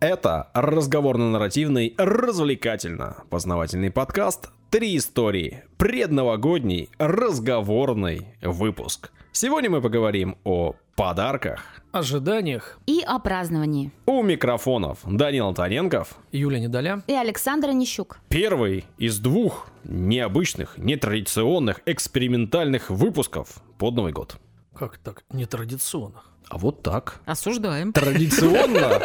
Это разговорно-нарративный, развлекательно-познавательный подкаст «Три истории». Предновогодний разговорный выпуск. Сегодня мы поговорим о подарках, ожиданиях и о праздновании. У микрофонов Данил Антоненков, Юлия Недоля и Александр Нищук. Первый из двух необычных, нетрадиционных, экспериментальных выпусков под Новый год. Как так? Нетрадиционных? А вот так. Осуждаем. Традиционно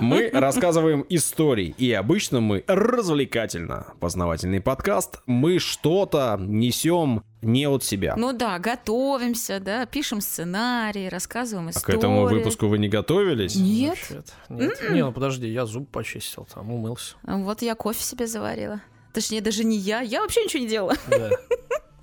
мы рассказываем истории. И обычно мы развлекательно познавательный подкаст. Мы что-то несем не от себя. Ну да, готовимся, да, пишем сценарий, рассказываем истории. А к этому выпуску вы не готовились? Нет. Нет. Mm-mm. Не, ну подожди, я зуб почистил, там умылся. Вот я кофе себе заварила. Точнее, даже не я. Я вообще ничего не делала. Да.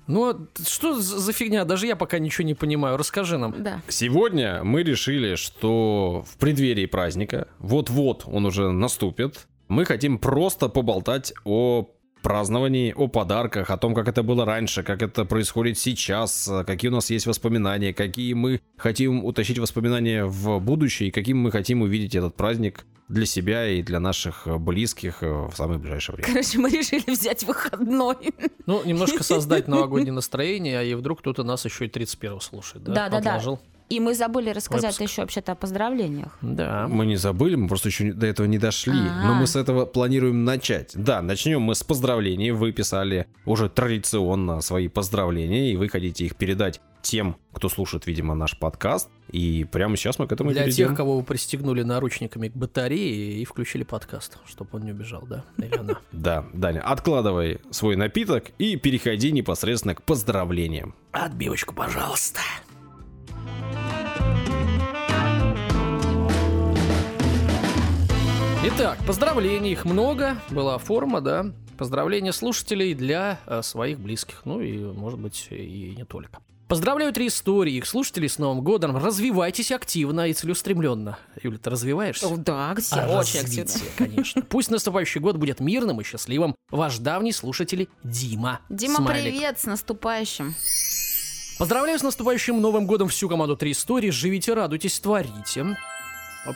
Ну, а что за фигня? Даже я пока ничего не понимаю. Расскажи нам. Да. Сегодня мы решили, что в преддверии праздника, вот-вот он уже наступит, мы хотим просто поболтать о праздновании, о подарках, о том, как это было раньше, как это происходит сейчас, какие у нас есть воспоминания, какие мы хотим утащить воспоминания в будущее и каким мы хотим увидеть этот праздник для себя и для наших близких в самое ближайшее время. Короче, мы решили взять выходной. Ну, немножко создать новогоднее настроение, а и вдруг кто-то нас еще и 31-го слушает, да? Да, да, да. И мы забыли рассказать Выпуск. еще вообще-то о поздравлениях. Да. Мы не забыли, мы просто еще до этого не дошли. А-а-а. Но мы с этого планируем начать. Да, начнем мы с поздравлений. Вы писали уже традиционно свои поздравления, и вы хотите их передать тем, кто слушает, видимо, наш подкаст. И прямо сейчас мы к этому Для перейдем. тех, кого вы пристегнули наручниками к батарее и включили подкаст, чтобы он не убежал, да? Или она? Да, Даня, откладывай свой напиток и переходи непосредственно к поздравлениям. Отбивочку, пожалуйста. Итак, поздравлений их много, была форма, да. Поздравления слушателей для э, своих близких, ну и, может быть, и не только. Поздравляю три истории, их слушателей с Новым годом. Развивайтесь активно и целеустремленно. Юля, ты развиваешься? О, да, где? А Очень активно. конечно. Пусть наступающий год будет мирным и счастливым. Ваш давний слушатель Дима. Дима, Смайлик. привет, с наступающим. Поздравляю с наступающим Новым годом всю команду «Три истории». Живите, радуйтесь, творите.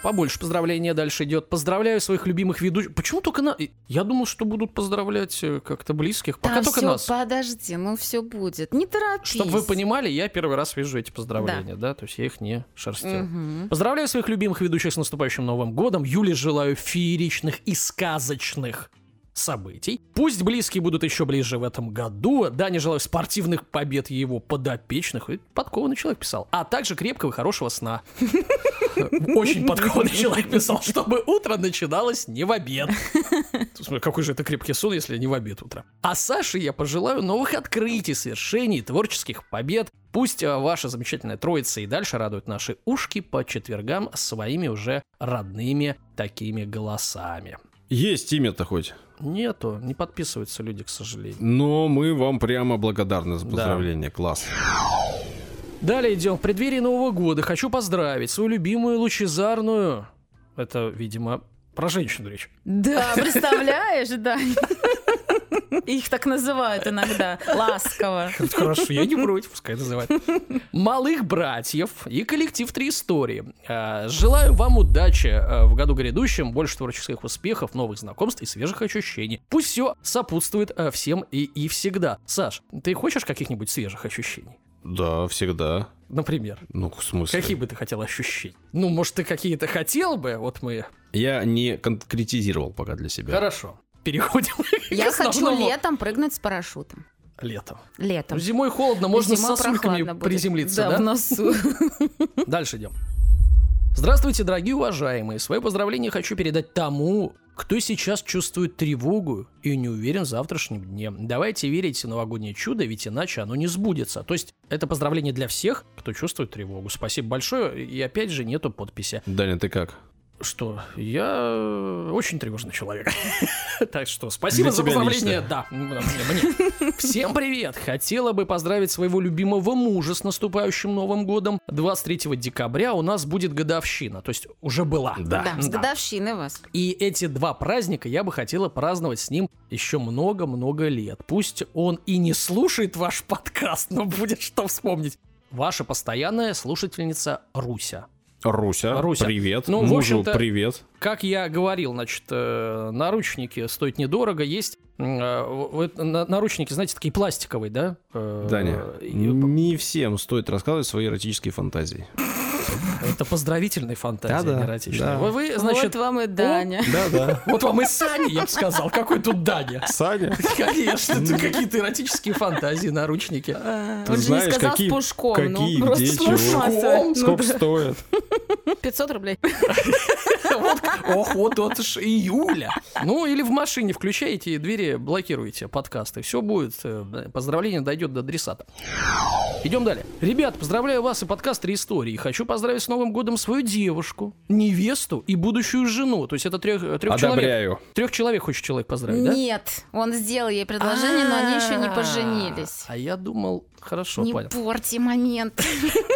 Побольше поздравления дальше идет. Поздравляю своих любимых ведущих. Почему только на... Я думал, что будут поздравлять э, как-то близких. Пока да, только все, нас. подожди, ну все будет. Не торопись. Чтобы вы понимали, я первый раз вижу эти поздравления, да, да? то есть я их не шерстил. Угу. Поздравляю своих любимых ведущих с наступающим Новым годом. Юле желаю фееричных и сказочных событий. Пусть близкие будут еще ближе в этом году. Да, не желаю спортивных побед его подопечных. Подкованный человек писал. А также крепкого и хорошего сна. Очень подкованный человек писал, чтобы утро начиналось не в обед. Какой же это крепкий сон, если не в обед утро. А Саше я пожелаю новых открытий, свершений, творческих побед. Пусть а, ваша замечательная троица и дальше радует наши ушки по четвергам своими уже родными такими голосами. Есть имя-то хоть? Нету, не подписываются люди, к сожалению. Но мы вам прямо благодарны за поздравление, да. класс. Далее идем. В преддверии Нового года хочу поздравить свою любимую лучезарную... Это, видимо, про женщину речь. Да, представляешь, да. Их так называют иногда, ласково. Хорошо, я не против, пускай называют. Малых братьев и коллектив «Три истории». А, желаю вам удачи а, в году грядущем, больше творческих успехов, новых знакомств и свежих ощущений. Пусть все сопутствует а, всем и, и всегда. Саш, ты хочешь каких-нибудь свежих ощущений? Да, всегда. Например? Ну, в смысле? Какие бы ты хотел ощущения? Ну, может, ты какие-то хотел бы? Вот мы... Я не конкретизировал пока для себя. Хорошо переходим. Я хочу летом прыгнуть с парашютом. Летом. Летом. Зимой холодно, можно Зимой с сосульками приземлиться, да? Да, в носу. Дальше идем. Здравствуйте, дорогие уважаемые. Свое поздравление хочу передать тому, кто сейчас чувствует тревогу и не уверен в завтрашнем дне. Давайте верить в новогоднее чудо, ведь иначе оно не сбудется. То есть это поздравление для всех, кто чувствует тревогу. Спасибо большое. И опять же нету подписи. Даня, ты как? Что? Я очень тревожный человек. Так что спасибо за поздравление. Да, мне. Всем привет! Хотела бы поздравить своего любимого мужа с наступающим Новым годом. 23 декабря у нас будет годовщина, то есть уже была. Да, да с годовщины вас. И эти два праздника я бы хотела праздновать с ним еще много-много лет. Пусть он и не слушает ваш подкаст, но будет что вспомнить. Ваша постоянная слушательница Руся. Руся, Руся. привет. Ну, в Мужу общем-то, привет. Как я говорил, значит, э, наручники стоят недорого. Есть э, наручники, знаете, такие пластиковые, да? Э, Даня, и- не всем стоит рассказывать свои эротические фантазии. Это поздравительные фантазии, Да-да, не эротичные. да. Вы, вы, значит, вот вам и Даня. Да-да. вот вам и Саня, я бы сказал. Какой тут Даня? Саня, Конечно, это какие-то эротические фантазии, наручники. А, ты Он же не знаешь, сказал какие, с пушком. какие, ну, просто где, чего. Ну сколько да. стоит. 500 рублей. Ох, вот это ж июля. Ну, или в машине включаете двери, блокируете подкасты. Все будет. э, Поздравление дойдет до адресата. Идем далее. Ребят, поздравляю вас и подкаст «Три истории». Хочу поздравить с Новым годом свою девушку, невесту и будущую жену. То есть это трех, трех человек. Трех человек хочет человек поздравить, да? Нет, он сделал ей предложение, но они еще не поженились. А я думал, хорошо, Не понял. порти момент.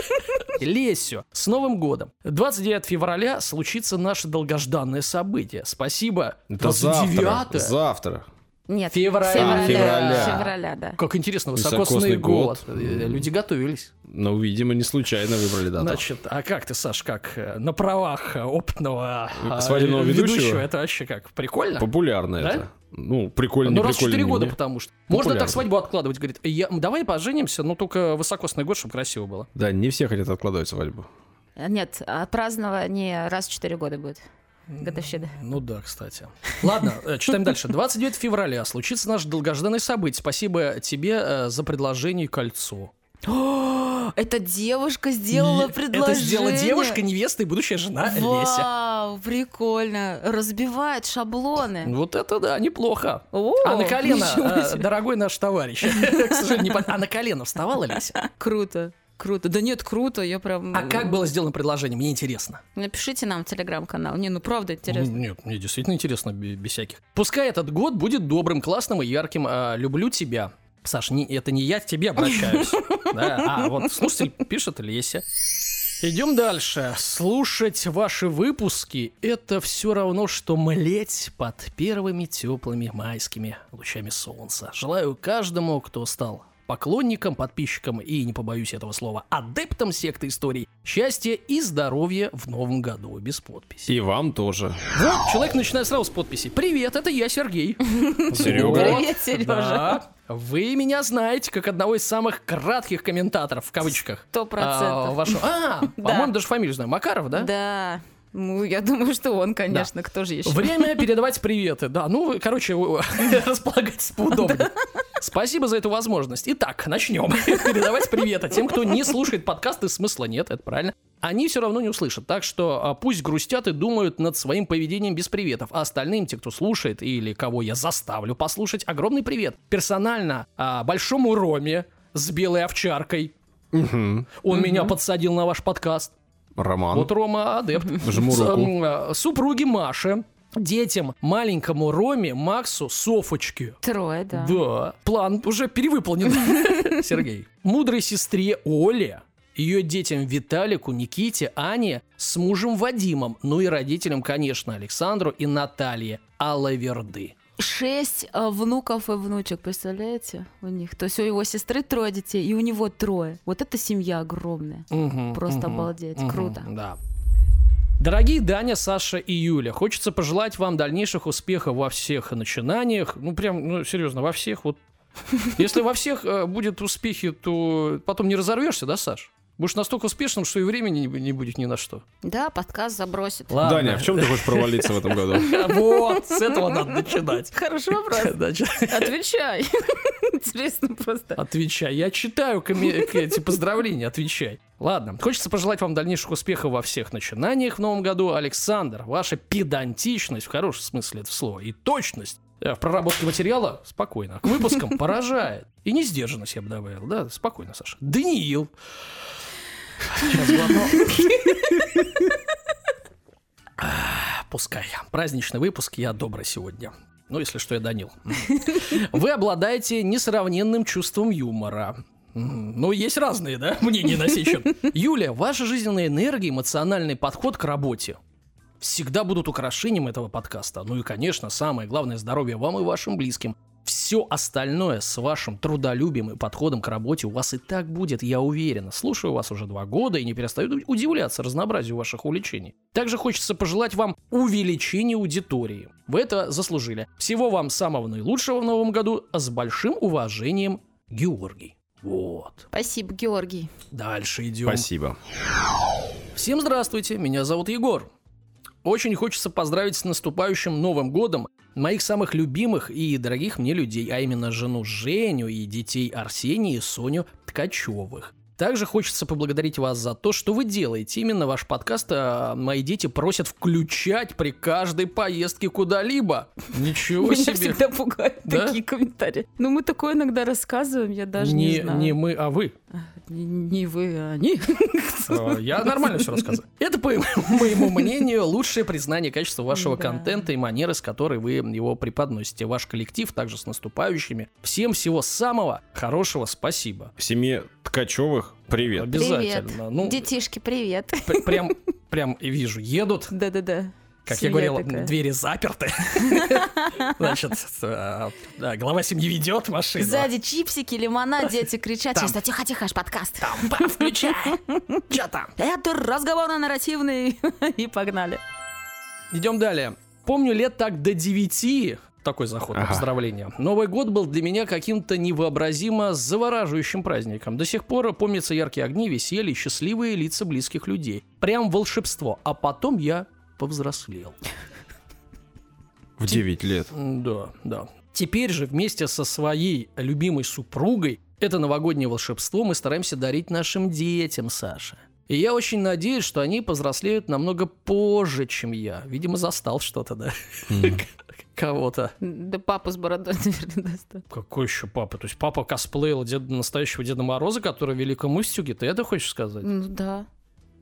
Лесю, с Новым годом. 29 февраля случится наше долгожданное событие. Спасибо. Это завтра. 29 Завтра. Нет, Февраля. февраля. Февраля. Февраля, да. Как интересно, Высокосный высокосный год. год. Э, Люди готовились. Ну, видимо, не случайно выбрали дату. Значит, а как ты, Саш, как э, на правах э, опытного Свадебного ведущего? Это вообще как, прикольно? Популярно Да? это. Ну, прикольно, Ну, не раз в прикольно. 4 не года, мне. потому что. Можно Популярно. так свадьбу откладывать. Говорит, я, давай поженимся, но только высокосный год, чтобы красиво было. Да, не все хотят откладывать свадьбу. Нет, а празднование раз в 4 года будет. Годовщина. Ну да, кстати. Ладно, э, читаем дальше. 29 февраля случится наш долгожданный событие. Спасибо тебе э, за предложение кольцо. О, Эта девушка сделала предложение. Это сделала девушка, невеста и будущая жена Леся. Вау, прикольно. Разбивает шаблоны. Вот это да, неплохо. О, а на колено, э, дорогой наш товарищ, к сожалению, не а на колено вставала Леся? Круто. Круто. Да нет, круто. Я прям... А как было сделано предложение? Мне интересно. Напишите нам в телеграм-канал. Не, ну правда интересно. Нет, мне действительно интересно, бе- без всяких. Пускай этот год будет добрым, классным и ярким. А, люблю тебя. Саш, не- это не я к тебе обращаюсь. Да, А, вот слушатель пишет Леся. Идем дальше. Слушать ваши выпуски – это все равно, что млеть под первыми теплыми майскими лучами солнца. Желаю каждому, кто стал поклонником, подписчиком и, не побоюсь этого слова, адептом секты историй, счастья и здоровья в новом году, без подписи. И вам тоже. Вот, человек начинает сразу с подписи. Привет, это я, Сергей. Серега. Привет, Сережа. Да. Вы меня знаете как одного из самых кратких комментаторов, в кавычках. Сто А, процентов. вашу- А, Да. по-моему, даже фамилию знаю. Макаров, да? Да. Ну, я думаю, что он, конечно, кто же еще. Время передавать приветы. Да, ну, вы, короче, располагайтесь поудобнее. Спасибо за эту возможность. Итак, начнем. Передавать приветы тем, кто не слушает подкасты, смысла нет, это правильно. Они все равно не услышат, так что а, пусть грустят и думают над своим поведением без приветов, а остальным, те, кто слушает или кого я заставлю послушать, огромный привет. Персонально а, большому Роме с белой овчаркой. Мгм. Он меня подсадил на ваш подкаст. Роман. Вот Рома адепт. Жму руку. а, Супруге Маше, детям, маленькому Роме, Максу, Софочке. Трое, да. Да, план уже перевыполнен. Сергей. Мудрой сестре Оле, ее детям Виталику, Никите, Ане, с мужем Вадимом, ну и родителям, конечно, Александру и Наталье Алаверды. Шесть э, внуков и внучек, представляете, у них. То есть у его сестры трое детей, и у него трое. Вот это семья огромная. Мгм, Просто мгм, обалдеть, мгм, круто. Да. Дорогие Даня, Саша и Юля, хочется пожелать вам дальнейших успехов во всех начинаниях. Ну, прям, ну, серьезно, во всех. Вот. Если во всех э, будет успехи, то потом не разорвешься, да, Саш? Будешь настолько успешным, что и времени не, будет ни на что. Да, подкаст забросит. Ладно. Даня, в чем ты хочешь провалиться в этом году? Вот, с этого надо начинать. Хороший вопрос. Отвечай. Интересно просто. Отвечай. Я читаю эти поздравления, отвечай. Ладно, хочется пожелать вам дальнейших успехов во всех начинаниях в новом году. Александр, ваша педантичность, в хорошем смысле этого слова, и точность э, в проработке материала спокойно. К выпускам поражает. И не сдержанность я бы добавил, да? Спокойно, Саша. Даниил. Пускай. Праздничный выпуск, я добрый сегодня. Ну, если что, я Данил. Вы обладаете несравненным чувством юмора. Ну, есть разные, да, мнения на сей счет. Юля, ваша жизненная энергия, эмоциональный подход к работе всегда будут украшением этого подкаста. Ну и, конечно, самое главное, здоровье вам и вашим близким. Все остальное с вашим трудолюбием и подходом к работе у вас и так будет, я уверена. Слушаю вас уже два года и не перестаю удивляться разнообразию ваших увлечений. Также хочется пожелать вам увеличения аудитории. Вы это заслужили. Всего вам самого наилучшего в новом году. С большим уважением, Георгий. Вот. Спасибо, Георгий. Дальше идем. Спасибо. Всем здравствуйте, меня зовут Егор. Очень хочется поздравить с наступающим Новым годом моих самых любимых и дорогих мне людей, а именно жену Женю и детей Арсения и Соню Ткачевых. Также хочется поблагодарить вас за то, что вы делаете. Именно ваш подкаст а, мои дети просят включать при каждой поездке куда-либо. Ничего Меня себе. всегда пугают Да? такие комментарии. Ну, мы такое иногда рассказываем, я даже не, не, знаю. не мы, а вы. Не, вы, а они. Э, Я нормально все рассказываю. Это, по моему мнению, лучшее признание качества вашего Да. контента и манеры, с которой вы его преподносите. Ваш коллектив также с наступающими. Всем всего самого хорошего, спасибо. В семье Ткачевых привет. Обязательно. Привет. Ну, Детишки, привет. пр- прям, прям и вижу, едут. Да-да-да. Как Семья я говорил, такая. двери заперты. Значит, э, глава семьи ведет машину. Сзади чипсики, лимонад, дети кричат. Там. Чисто тихо-тихо, аж подкаст. Там, включай. Че там? Это разговор нарративный. И погнали. Идем далее. Помню лет так до 9 такой заход на Ага. поздравления. Новый год был для меня каким-то невообразимо завораживающим праздником. До сих пор помнятся яркие огни, веселье, счастливые лица близких людей. Прям волшебство. А потом я повзрослел. В 9 лет. Да, да. Теперь же вместе со своей любимой супругой это новогоднее волшебство мы стараемся дарить нашим детям, Саша. И я очень надеюсь, что они повзрослеют намного позже, чем я. Видимо, застал что-то, да? Кого-то. Да папа с бородой, наверное, достал. Какой еще папа? То есть папа косплеил деда, настоящего Деда Мороза, который в Великом Устюге? Ты это хочешь сказать? Ну да.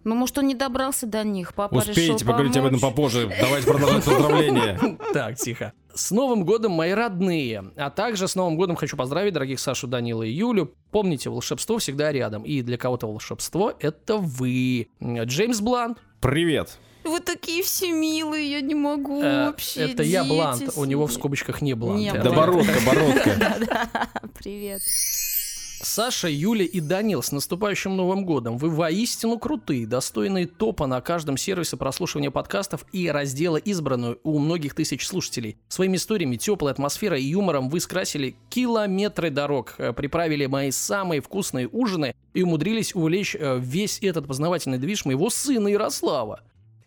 Ну, может, он не добрался до них. Папа решил Успеете поговорить об этом попозже. Давайте продолжать поздравления. Так, тихо. С Новым годом, мои родные. А также с Новым годом хочу поздравить дорогих Сашу, Данила и Юлю. Помните, волшебство всегда рядом. И для кого-то волшебство — это вы. Джеймс Блант. Привет. Вы такие все милые, я не могу Э, вообще. это я Блант. У него в скобочках не Блант. Не Да Блант. бородка, бородка. Привет. Саша, Юля и Данил, с наступающим Новым годом. Вы воистину крутые, достойные топа на каждом сервисе прослушивания подкастов и раздела избранную у многих тысяч слушателей. Своими историями, теплой атмосферой и юмором вы скрасили километры дорог, э, приправили мои самые вкусные ужины и умудрились увлечь э, весь этот познавательный движ моего сына Ярослава.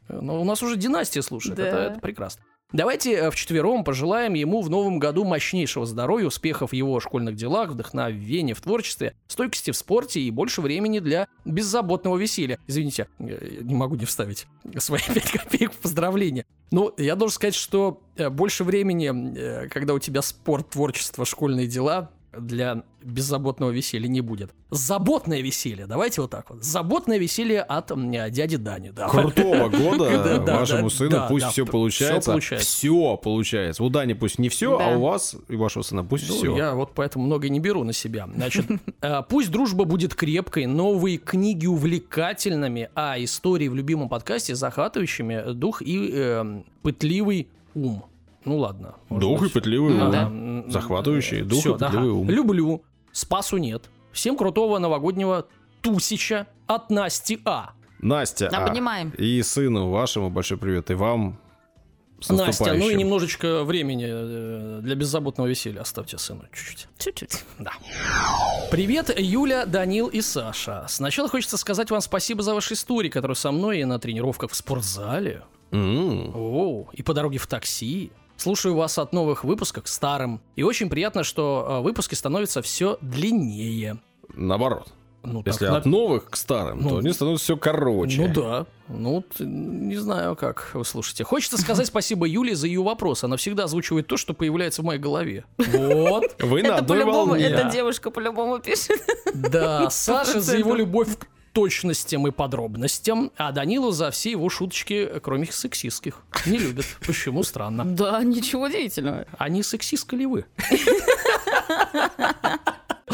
Э, Но у нас уже династия слушает, Да. это, это прекрасно. Давайте э, вчетвером пожелаем ему в новом году мощнейшего здоровья, успехов в его школьных делах, вдохновения в творчестве, стойкости в спорте и больше времени для беззаботного веселья. Извините, э, не могу не вставить свои пять копеек в поздравление. Ну, я должен сказать, что э, больше времени, когда у тебя спорт, творчество, школьные дела, для беззаботного веселья не будет. Заботное веселье, давайте вот так вот. Заботное веселье от м, дяди Дани. Да. Крутого Да, года да, вашему сыну. Пусть все получается. Все получается. У Дани пусть не все, а у вас и вашего сына пусть Ну, все. Я вот поэтому много не беру на себя. Значит, э, пусть дружба будет крепкой, новые книги увлекательными, а истории в любимом подкасте захватывающими дух и э, пытливый ум. Ну ладно. Дух и быть. пытливый Ну ум. да. Захватывающий дух всё, и пытливый ум. Люблю. Спасу нет. Всем крутого новогоднего тусича от Насти А. Настя, а, Обнимаем. и сыну вашему большой привет, и вам с Настя, ну и немножечко времени э, для беззаботного веселья оставьте сыну чуть-чуть. Чуть-чуть. Да. Привет, Юля, Данил и Саша. Сначала хочется сказать вам спасибо за ваши истории, которые со мной и на тренировках в спортзале. М, О, и по дороге в такси. Слушаю вас от новых выпусков к старым. И очень приятно, что э, выпуски становятся все длиннее. Наоборот. Ну, так Если на- от новых к старым, Ну, то они становятся все короче. Ну да. Ну, т- не знаю, как вы слушаете. Хочется сказать спасибо Юле за ее вопрос. Она всегда озвучивает то, что появляется в моей голове. Вот. Вы на Это одной волне. эта девушка по-любому пишет. Да, Саша за его любовь к точностям и подробностям, а Данилу за все его шуточки, кроме сексистских. Не любит. Почему? Странно. Да, ничего удивительного. А не сексистка ли вы?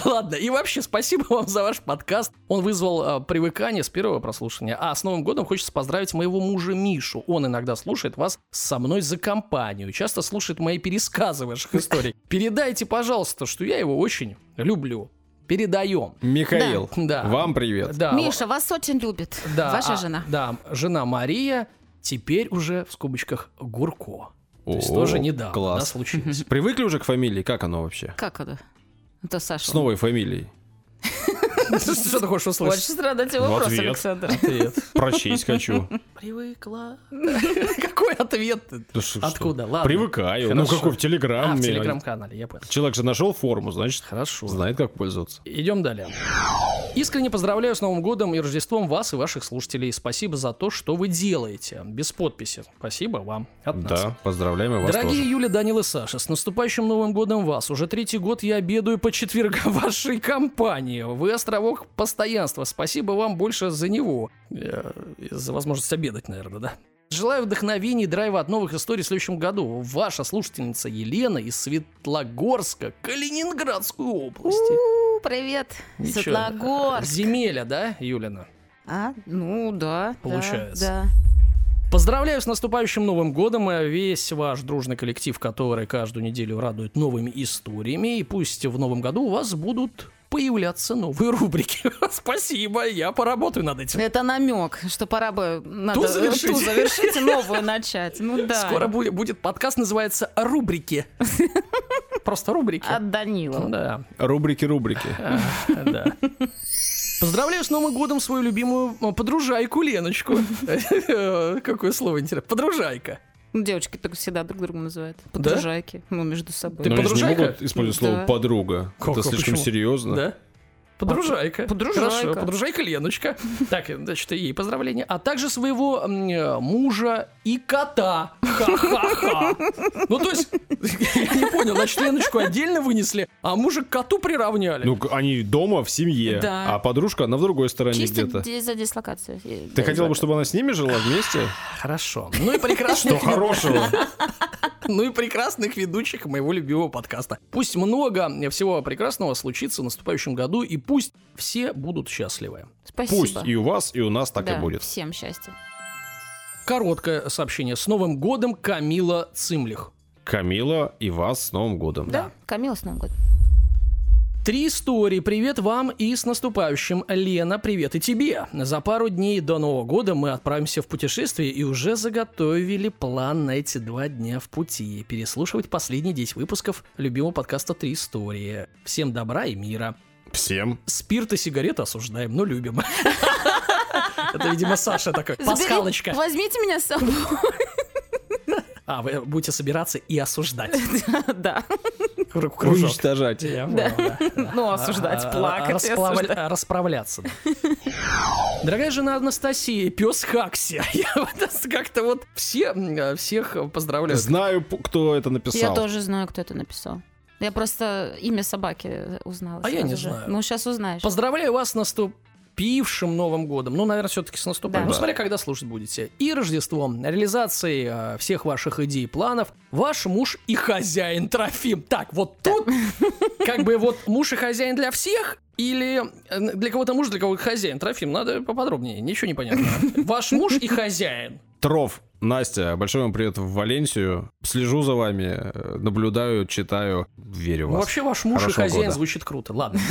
Ладно, и вообще спасибо вам за ваш подкаст. Он вызвал э, привыкание с первого прослушивания. А с Новым годом хочется поздравить моего мужа Мишу. Он иногда слушает вас со мной за компанию. Часто слушает мои пересказы ваших историй. Передайте, пожалуйста, что я его очень люблю. Передаем. Михаил, Да. вам привет. Да, Миша вас очень любит. да, Ваша а, жена. Да, жена Мария, теперь уже в скобочках Гурко. То есть О, тоже недавно да, класс. случилось. Привыкли уже к фамилии? Как оно вообще? Как это? Это Саша. С новой фамилией. Что ты хочешь услышать? Очень страдать В вопрос, ответ. Александр. Ответ. Прочесть хочу. Привыкла. Какой ответ? Да что- что? Откуда? Ладно. Привыкаю. Ну какой в А, Телеграме. в телеграм-канале, я понял. Человек же нашел форму, значит, Хорошо. знает, как пользоваться. Идем далее. Искренне поздравляю с Новым годом и Рождеством вас и ваших слушателей. Спасибо за то, что вы делаете. Без подписи. Спасибо вам. От нас. Да, поздравляем и вас Дорогие тоже. Юля, Данил и Саша, с наступающим Новым годом вас. Уже третий год я обедаю по четвергам вашей компании. Вы островок постоянства. Спасибо вам больше за него. Э, За возможность обедать, наверное, да? Желаю вдохновения и драйва от новых историй в следующем году. Ваша слушательница Елена из Светлогорска, Калининградской области. У, Привет, Ничего. Светлогорск. Земеля, да, Юлина? А, ну да. да, Получается. Да. Поздравляю с наступающим Новым годом и весь ваш дружный коллектив, который каждую неделю радует новыми историями. И пусть в Новом году у вас будут появляться новые рубрики. Спасибо, я поработаю над этим. Это намек, что пора бы надо завершить. ту завершить и новую начать. Ну да. Скоро будет, будет подкаст, называется «Рубрики». Просто рубрики. От Данила. да, Рубрики-рубрики. да. Поздравляю с Новым годом свою любимую подружайку Леночку. Какое слово интересное. Подружайка. Ну, девочки так всегда друг друга называют. Подружайки. Ну, между собой. Ты Но они же не подружайка? могут использовать слово Да. подруга. Как, Это а слишком почему? серьезно. Да? Подружайка. Подружайка. Хорошо, подружайка Леночка. Так, значит, и ей поздравления. А также своего мужа и кота. Ха-ха-ха. Ну, то есть, я не понял, значит, Леночку отдельно вынесли, а мужа к коту приравняли. Ну, они дома в семье, Да. а подружка, она в другой стороне где-то. за дислокацию. Ты хотела бы, чтобы она с ними жила вместе? Хорошо. Ну и прекрасных, Что хорошего? ну и прекрасных ведущих моего любимого подкаста. Пусть много всего прекрасного случится в наступающем году, и пусть все будут счастливы. Спасибо. Пусть и у вас, и у нас так Да, и будет. Всем счастья. Короткое сообщение. С Новым годом, Камила Цимлих. Камила и вас с Новым годом. Да, Камила с Новым годом. Три истории. Привет вам и с наступающим. Лена, привет и тебе. За пару дней до Нового года мы отправимся в путешествие и уже заготовили план на эти два дня в пути. Переслушивать последние 10 выпусков любимого подкаста «Три истории». Всем добра и мира. Всем. Спирт и сигареты осуждаем, но любим. Это, видимо, Саша такой. Пасхалочка. Возьмите меня с собой. А, вы будете собираться и осуждать. Да. Уничтожать. Ну, осуждать, А, плакать Расправляться. Дорогая жена Анастасия, пес Хакси. Я вот как-то вот все, всех поздравляю. Знаю, кто это написал. Я тоже знаю, кто это написал. Я просто имя собаки узнала. А я не же. знаю. Ну, сейчас узнаешь. Поздравляю вас с наступившим Новым годом. Ну, наверное, все-таки с наступающим. Да. Ну, смотря когда слушать будете. И Рождеством, реализацией э, всех ваших идей и планов. Ваш муж и хозяин Трофим. Так, вот тут как бы вот муж и хозяин для всех или э, для кого-то муж, для кого-то хозяин? Трофим, надо поподробнее, ничего не понятно. Ваш муж и хозяин. Троф. Настя, большой вам привет в Валенсию. Слежу за вами, наблюдаю, читаю, верю в Ну, вас. вообще ваш муж и Хорошего хозяин года. звучит круто. Ладно.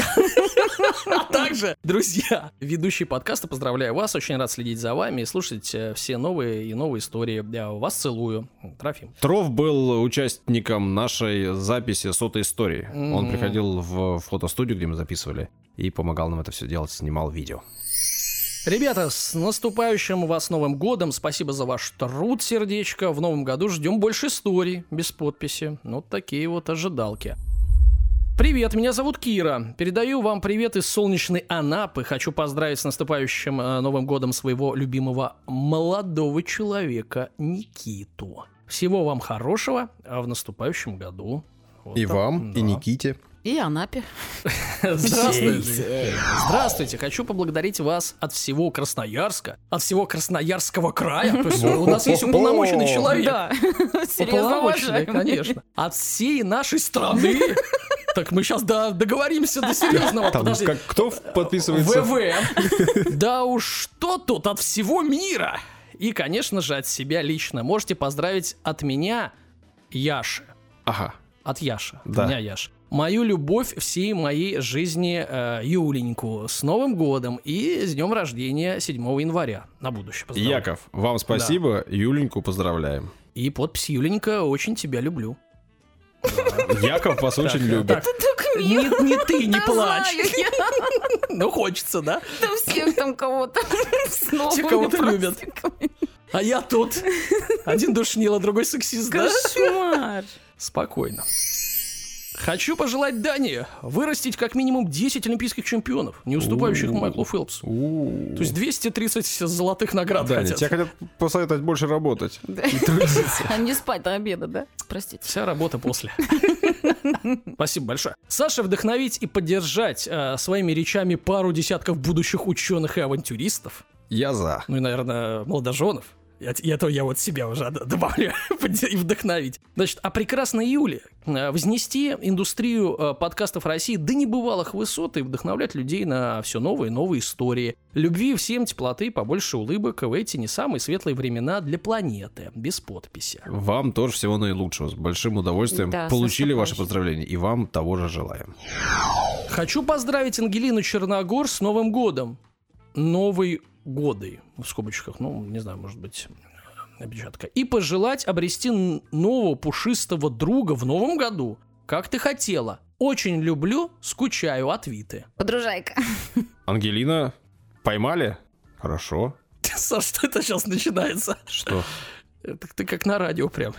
А также, друзья, ведущий подкаста, поздравляю вас. Очень рад следить за вами и слушать э, все новые и новые истории. Я вас целую. Трофим. Троф был участником нашей записи сотой истории. Он приходил в фотостудию, где мы записывали, и помогал нам это все делать, снимал видео. Ребята, с наступающим вас Новым годом. Спасибо за ваш труд, сердечко. В новом году ждем больше историй без подписи. Вот такие вот ожидалки. Привет, меня зовут Кира. Передаю вам привет из солнечной Анапы. Хочу поздравить с наступающим э, Новым годом своего любимого молодого человека Никиту. Всего вам хорошего а в наступающем году. Вот И так, вам, да. и Никите. И Анапе. Здравствуйте. Здравствуйте. Хочу поблагодарить вас от всего Красноярска, от всего Красноярского края. То есть у нас есть уполномоченный человек. Да. Серьезно уважаемый. конечно. От всей нашей страны. Так мы сейчас договоримся до серьезного. Там, Подожди. как, кто подписывается? ВВ. Да уж что тут от всего мира. И, конечно же, от себя лично. Можете поздравить от меня Яши. Ага. От Яши. Да. От меня Яша. Мою любовь всей моей жизни э, Юленьку с Новым годом и с днем рождения 7 января на будущее. Поздравляю. Яков, вам спасибо, Юленьку поздравляем. И подпись Юленька «Очень тебя люблю». Яков вас очень любит. Так не, мило. не ты, не Да плачь. знаю я. Ну, хочется, да? Да всех там кого-то с новыми кого-то любят. А я тут. Один душнил, а другой сексист, да? Кошмар. Спокойно. Хочу пожелать Дании вырастить как минимум 10 олимпийских чемпионов, не уступающих. Майклу Фелпсу. То есть 230 золотых наград Даня, хотят. тебе хотят посоветовать больше работать. А не спать до обеда, да? Простите. Вся работа после. Спасибо большое. Саша, вдохновить и поддержать э, своими речами пару десятков будущих ученых и авантюристов. Я за. Ну и, наверное, молодоженов. Я, я, то я вот себя уже д- добавляю подде- и вдохновить. Значит, а прекрасной Юле э, вознести индустрию э, подкастов России до небывалых высот и вдохновлять людей на все новые и новые истории. Любви всем, теплоты, побольше улыбок в эти не самые светлые времена для планеты, без подписи. Вам тоже всего наилучшего. С большим удовольствием Да, получили ваши наступающим. поздравления. И вам того же желаем. Хочу поздравить Ангелину Черногор с Новым годом. Новый годы, в скобочках, ну, не знаю, может быть, опечатка. И пожелать обрести нового пушистого друга в новом году, как ты хотела. Очень люблю, скучаю от Виты. Подружайка. Ангелина, поймали? Хорошо. Саш, что это сейчас начинается? Что? Так ты как на радио прям.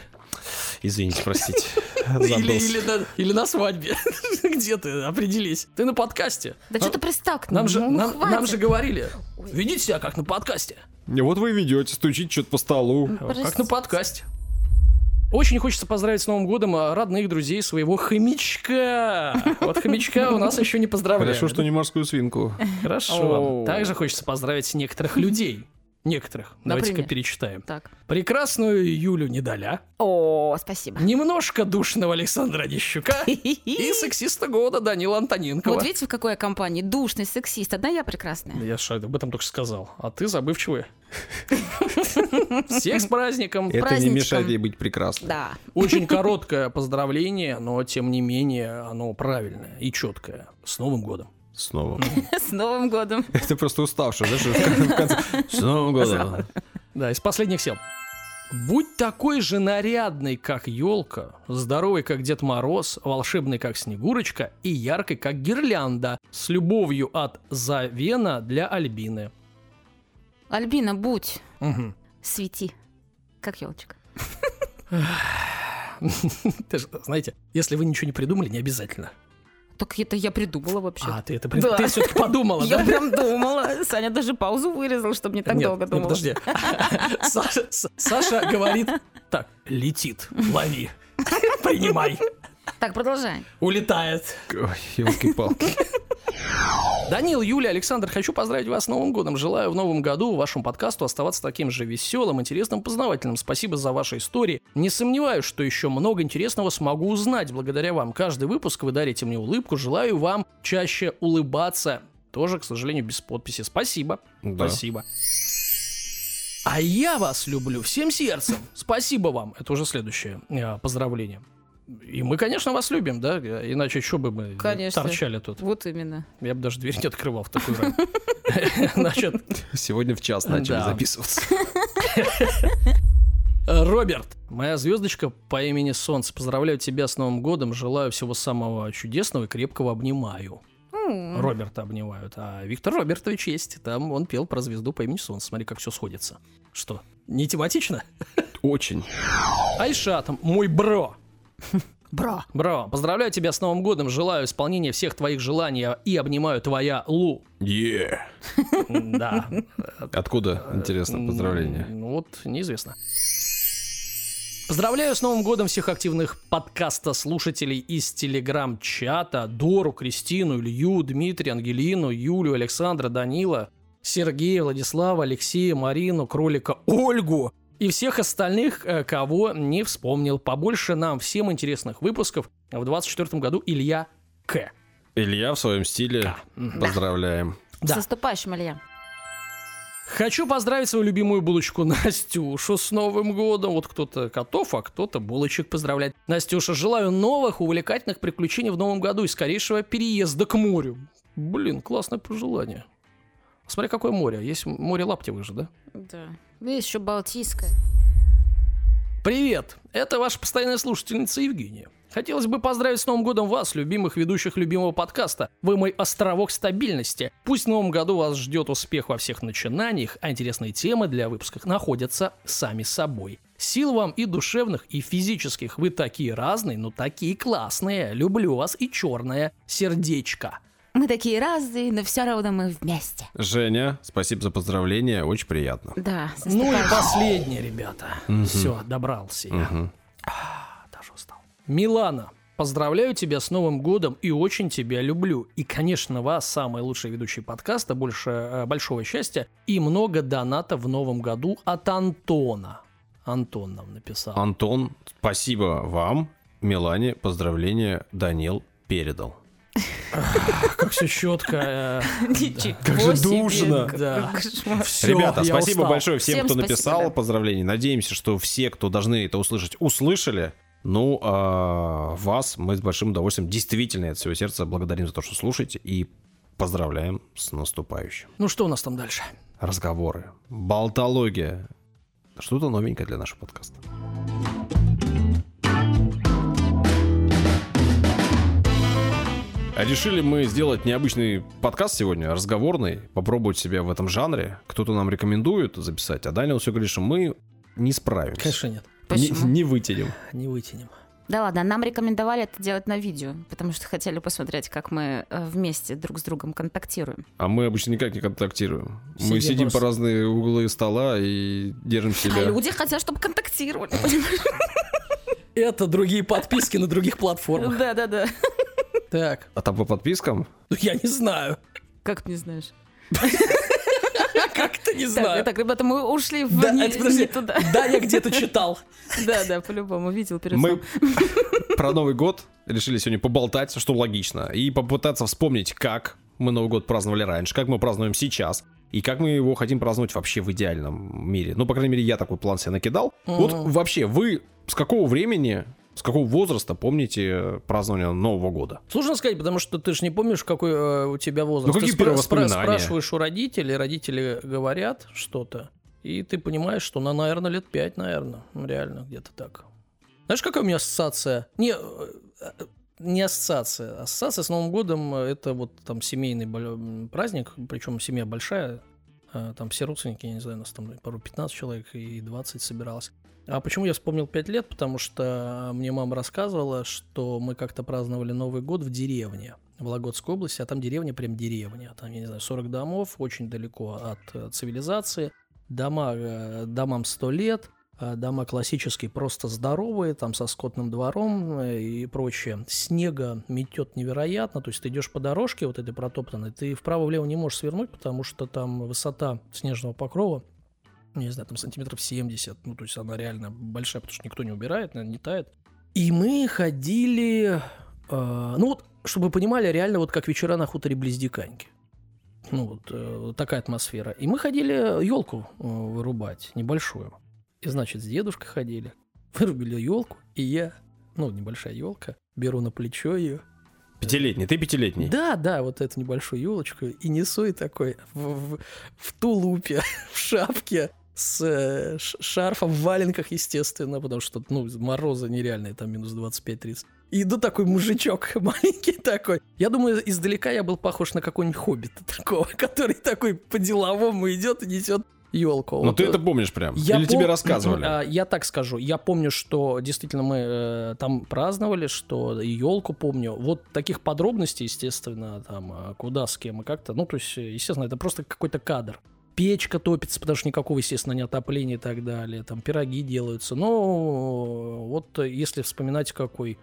Извините, простите. Или, или, на, или на свадьбе. Где ты? Определись. Ты на подкасте. Да что ты пристал к Нам же, Ну, нам, нам же говорили, ведите себя как на подкасте. И Вот вы ведете, стучите что-то по столу. Как на Простите. подкасте. Очень хочется поздравить с Новым годом а, родных друзей своего хомячка. Вот хомячка у нас еще не поздравляли. Хорошо, что не морскую свинку. Хорошо. Также хочется поздравить некоторых людей. Некоторых. Давайте-ка Например? перечитаем. Так. Прекрасную Юлю Недоля. О, спасибо. Немножко душного Александра Нищука. И сексиста года Данила Антоненкова. Вот видите, в какой я компании? Душный сексист. Одна я прекрасная. Я же об этом только сказал. А ты забывчивая. Всех с праздником. Это не мешает ей быть прекрасной. Да. Очень короткое поздравление, но тем не менее оно правильное и четкое. С Новым годом. Снова. С Новым годом. Это просто уставший, знаешь, в конце. С Новым годом. Да, из последних сил. Будь такой же нарядной, как елка, здоровой, как Дед Мороз, волшебной, как Снегурочка и яркой, как гирлянда, с любовью от Завена для Альбины. Альбина, будь, Мгм. свети. Как елочка. Знаете, если вы ничего не придумали, не обязательно. Так это я придумала вообще. А, ты это при- Да. ты все-таки подумала, Я да? прям думала. Саня даже паузу вырезал, чтобы не так Нет, долго думала. подожди. Саша говорит, так, летит, лови, принимай, Так, продолжай. улетает. Ой, елки-палки. Данил, Юля, Александр, хочу поздравить вас с Новым годом. Желаю в новом году вашему подкасту оставаться таким же веселым, интересным, познавательным. Спасибо за ваши истории. Не сомневаюсь, что еще много интересного смогу узнать благодаря вам. Каждый выпуск вы дарите мне улыбку. Желаю вам чаще улыбаться. Тоже, к сожалению, без подписи. Спасибо. Да. Спасибо. А я вас люблю всем сердцем. Спасибо вам. Это уже следующее э, поздравление. И мы, конечно, вас любим, да? Иначе что бы мы Конечно. торчали тут? Вот именно. Я бы даже дверь не открывал в такую рань. Значит, Сегодня в час начали записываться. Роберт, моя звездочка по имени Солнце, поздравляю тебя с Новым годом, желаю всего самого чудесного и крепкого обнимаю. Роберта обнимают, а Виктор Робертович есть, там он пел про звезду по имени Солнце, смотри, как все сходится. Что, не тематично? Очень. Айшат, мой бро, Бра. бро, поздравляю тебя с Новым годом, желаю исполнения всех твоих желаний и обнимаю твоя Лу. Е. Да. Откуда, интересно, поздравление? Ну вот, неизвестно. Поздравляю с Новым годом всех активных подкаста слушателей из телеграм-чата. Дору, Кристину, Илью, Дмитрия, Ангелину, Юлю, Александра, Данила, Сергея, Владислава, Алексея, Марину, Кролика, Ольгу и всех остальных, э, кого не вспомнил. Побольше нам всем интересных выпусков. В 24 году Илья К. Илья в своем стиле. Поздравляем. Да. С наступающим, Илья. Хочу поздравить свою любимую булочку Настюшу с Новым годом. Вот кто-то котов, а кто-то булочек поздравляет. Настюша, желаю новых увлекательных приключений в Новом году и скорейшего переезда к морю. Блин, классное пожелание. Смотри, какое море. Есть море Лаптевых же, да? Да. Ну, есть еще Балтийское. Привет! Это ваша постоянная слушательница Евгения. Хотелось бы поздравить с Новым годом вас, любимых ведущих любимого подкаста. Вы мой островок стабильности. Пусть в Новом году вас ждет успех во всех начинаниях, а интересные темы для выпусков находятся сами собой. Сил вам и душевных, и физических. Вы такие разные, но такие классные. Люблю вас и черное сердечко. Мы такие разные, но все равно мы вместе. Женя, спасибо за поздравление, очень приятно. Да. Ну и последнее, ребята. Все, добрался я. А, даже устал. Милана, Поздравляю тебя с Новым годом и очень тебя люблю. И, конечно, вас, самый лучший ведущий подкаста, больше э, большого счастья и много доната в Новом году от Антона. Антон нам написал. Антон, спасибо вам. Милане, поздравления Данил передал. Как все четко. Как же душно. Ребята, спасибо большое всем, кто написал поздравления. Надеемся, что все, кто должны это услышать, услышали. Ну, а вас мы с большим удовольствием действительно от всего сердца благодарим за то, что слушаете и поздравляем с наступающим. Ну что у нас там дальше? Разговоры, болтология. Что-то новенькое для нашего подкаста. Решили мы сделать необычный подкаст сегодня, разговорный, попробовать себя в этом жанре. Кто-то нам рекомендует записать, а Данил все говорит, что мы не справимся. Конечно нет. Почему? Не, не вытянем. Не вытянем. Да ладно, нам рекомендовали это делать на видео, потому что хотели посмотреть, как мы э, вместе друг с другом контактируем. А мы обычно никак не контактируем. Сидим мы сидим просто... по разные углы стола и держим себя. А люди хотят, чтобы контактировали, Это другие подписки на других платформах. Да-да-да. Так. А там по подпискам? Ну, я не знаю. Как ты не знаешь? Как ты не знаю? Так, ребята, мы ушли в не туда. Да, я где-то читал. Да, да, по-любому видел перед Мы про Новый год решили сегодня поболтать, что логично, и попытаться вспомнить, как мы Новый год праздновали раньше, как мы празднуем сейчас, и как мы его хотим праздновать вообще в идеальном мире. Ну, по крайней мере, я такой план себе накидал. Вот вообще, вы с какого времени с какого возраста помните празднование Нового года? Сложно сказать, потому что ты же не помнишь, какой э, у тебя возраст. Ну, какие ты первые воспоминания? спрашиваешь у родителей, родители говорят что-то, и ты понимаешь, что на, наверное, лет пять, наверное, реально где-то так. Знаешь, какая у меня ассоциация? Не, э, не ассоциация. Ассоциация с Новым годом – это вот там семейный праздник, причем семья большая, э, там все родственники, я не знаю, у нас там пару 15 человек и 20 собиралось. А почему я вспомнил 5 лет? Потому что мне мама рассказывала, что мы как-то праздновали Новый год в деревне. В Вологодской области, а там деревня прям деревня. Там, я не знаю, 40 домов, очень далеко от э, цивилизации. Дома, э, домам 100 лет, э, дома классические, просто здоровые, там со скотным двором и прочее. Снега метет невероятно, то есть ты идешь по дорожке вот этой протоптанной, ты вправо-влево не можешь свернуть, потому что там высота снежного покрова не знаю, там сантиметров 70, ну, то есть она реально большая, потому что никто не убирает, наверное, не тает. И мы ходили, э, ну вот, чтобы вы понимали, реально вот как вечера на хуторе Близдиканьки. Ну вот э, такая атмосфера. И мы ходили елку э, вырубать, небольшую. И, значит, с дедушкой ходили, вырубили елку, и я, ну, небольшая елка, беру на плечо ее, Пятилетний, ты пятилетний. Да, да, вот эту небольшую елочку и несу и такой в, в, в тулупе, в шапке, с э, шарфом в валенках, естественно, потому что, ну, морозы нереальные, там минус 25-30. И иду такой мужичок маленький такой. Я думаю, издалека я был похож на какой-нибудь хоббита такого, который такой по-деловому идет и несет елку. Но вот, ты это помнишь прям? Я Или пом... тебе рассказывали? А, я так скажу. Я помню, что действительно мы э, там праздновали, что елку помню. Вот таких подробностей, естественно, там, а куда, с кем и как-то. Ну, то есть, естественно, это просто какой-то кадр печка топится, потому что никакого, естественно, не отопления и так далее, там пироги делаются. Но вот если вспоминать какой,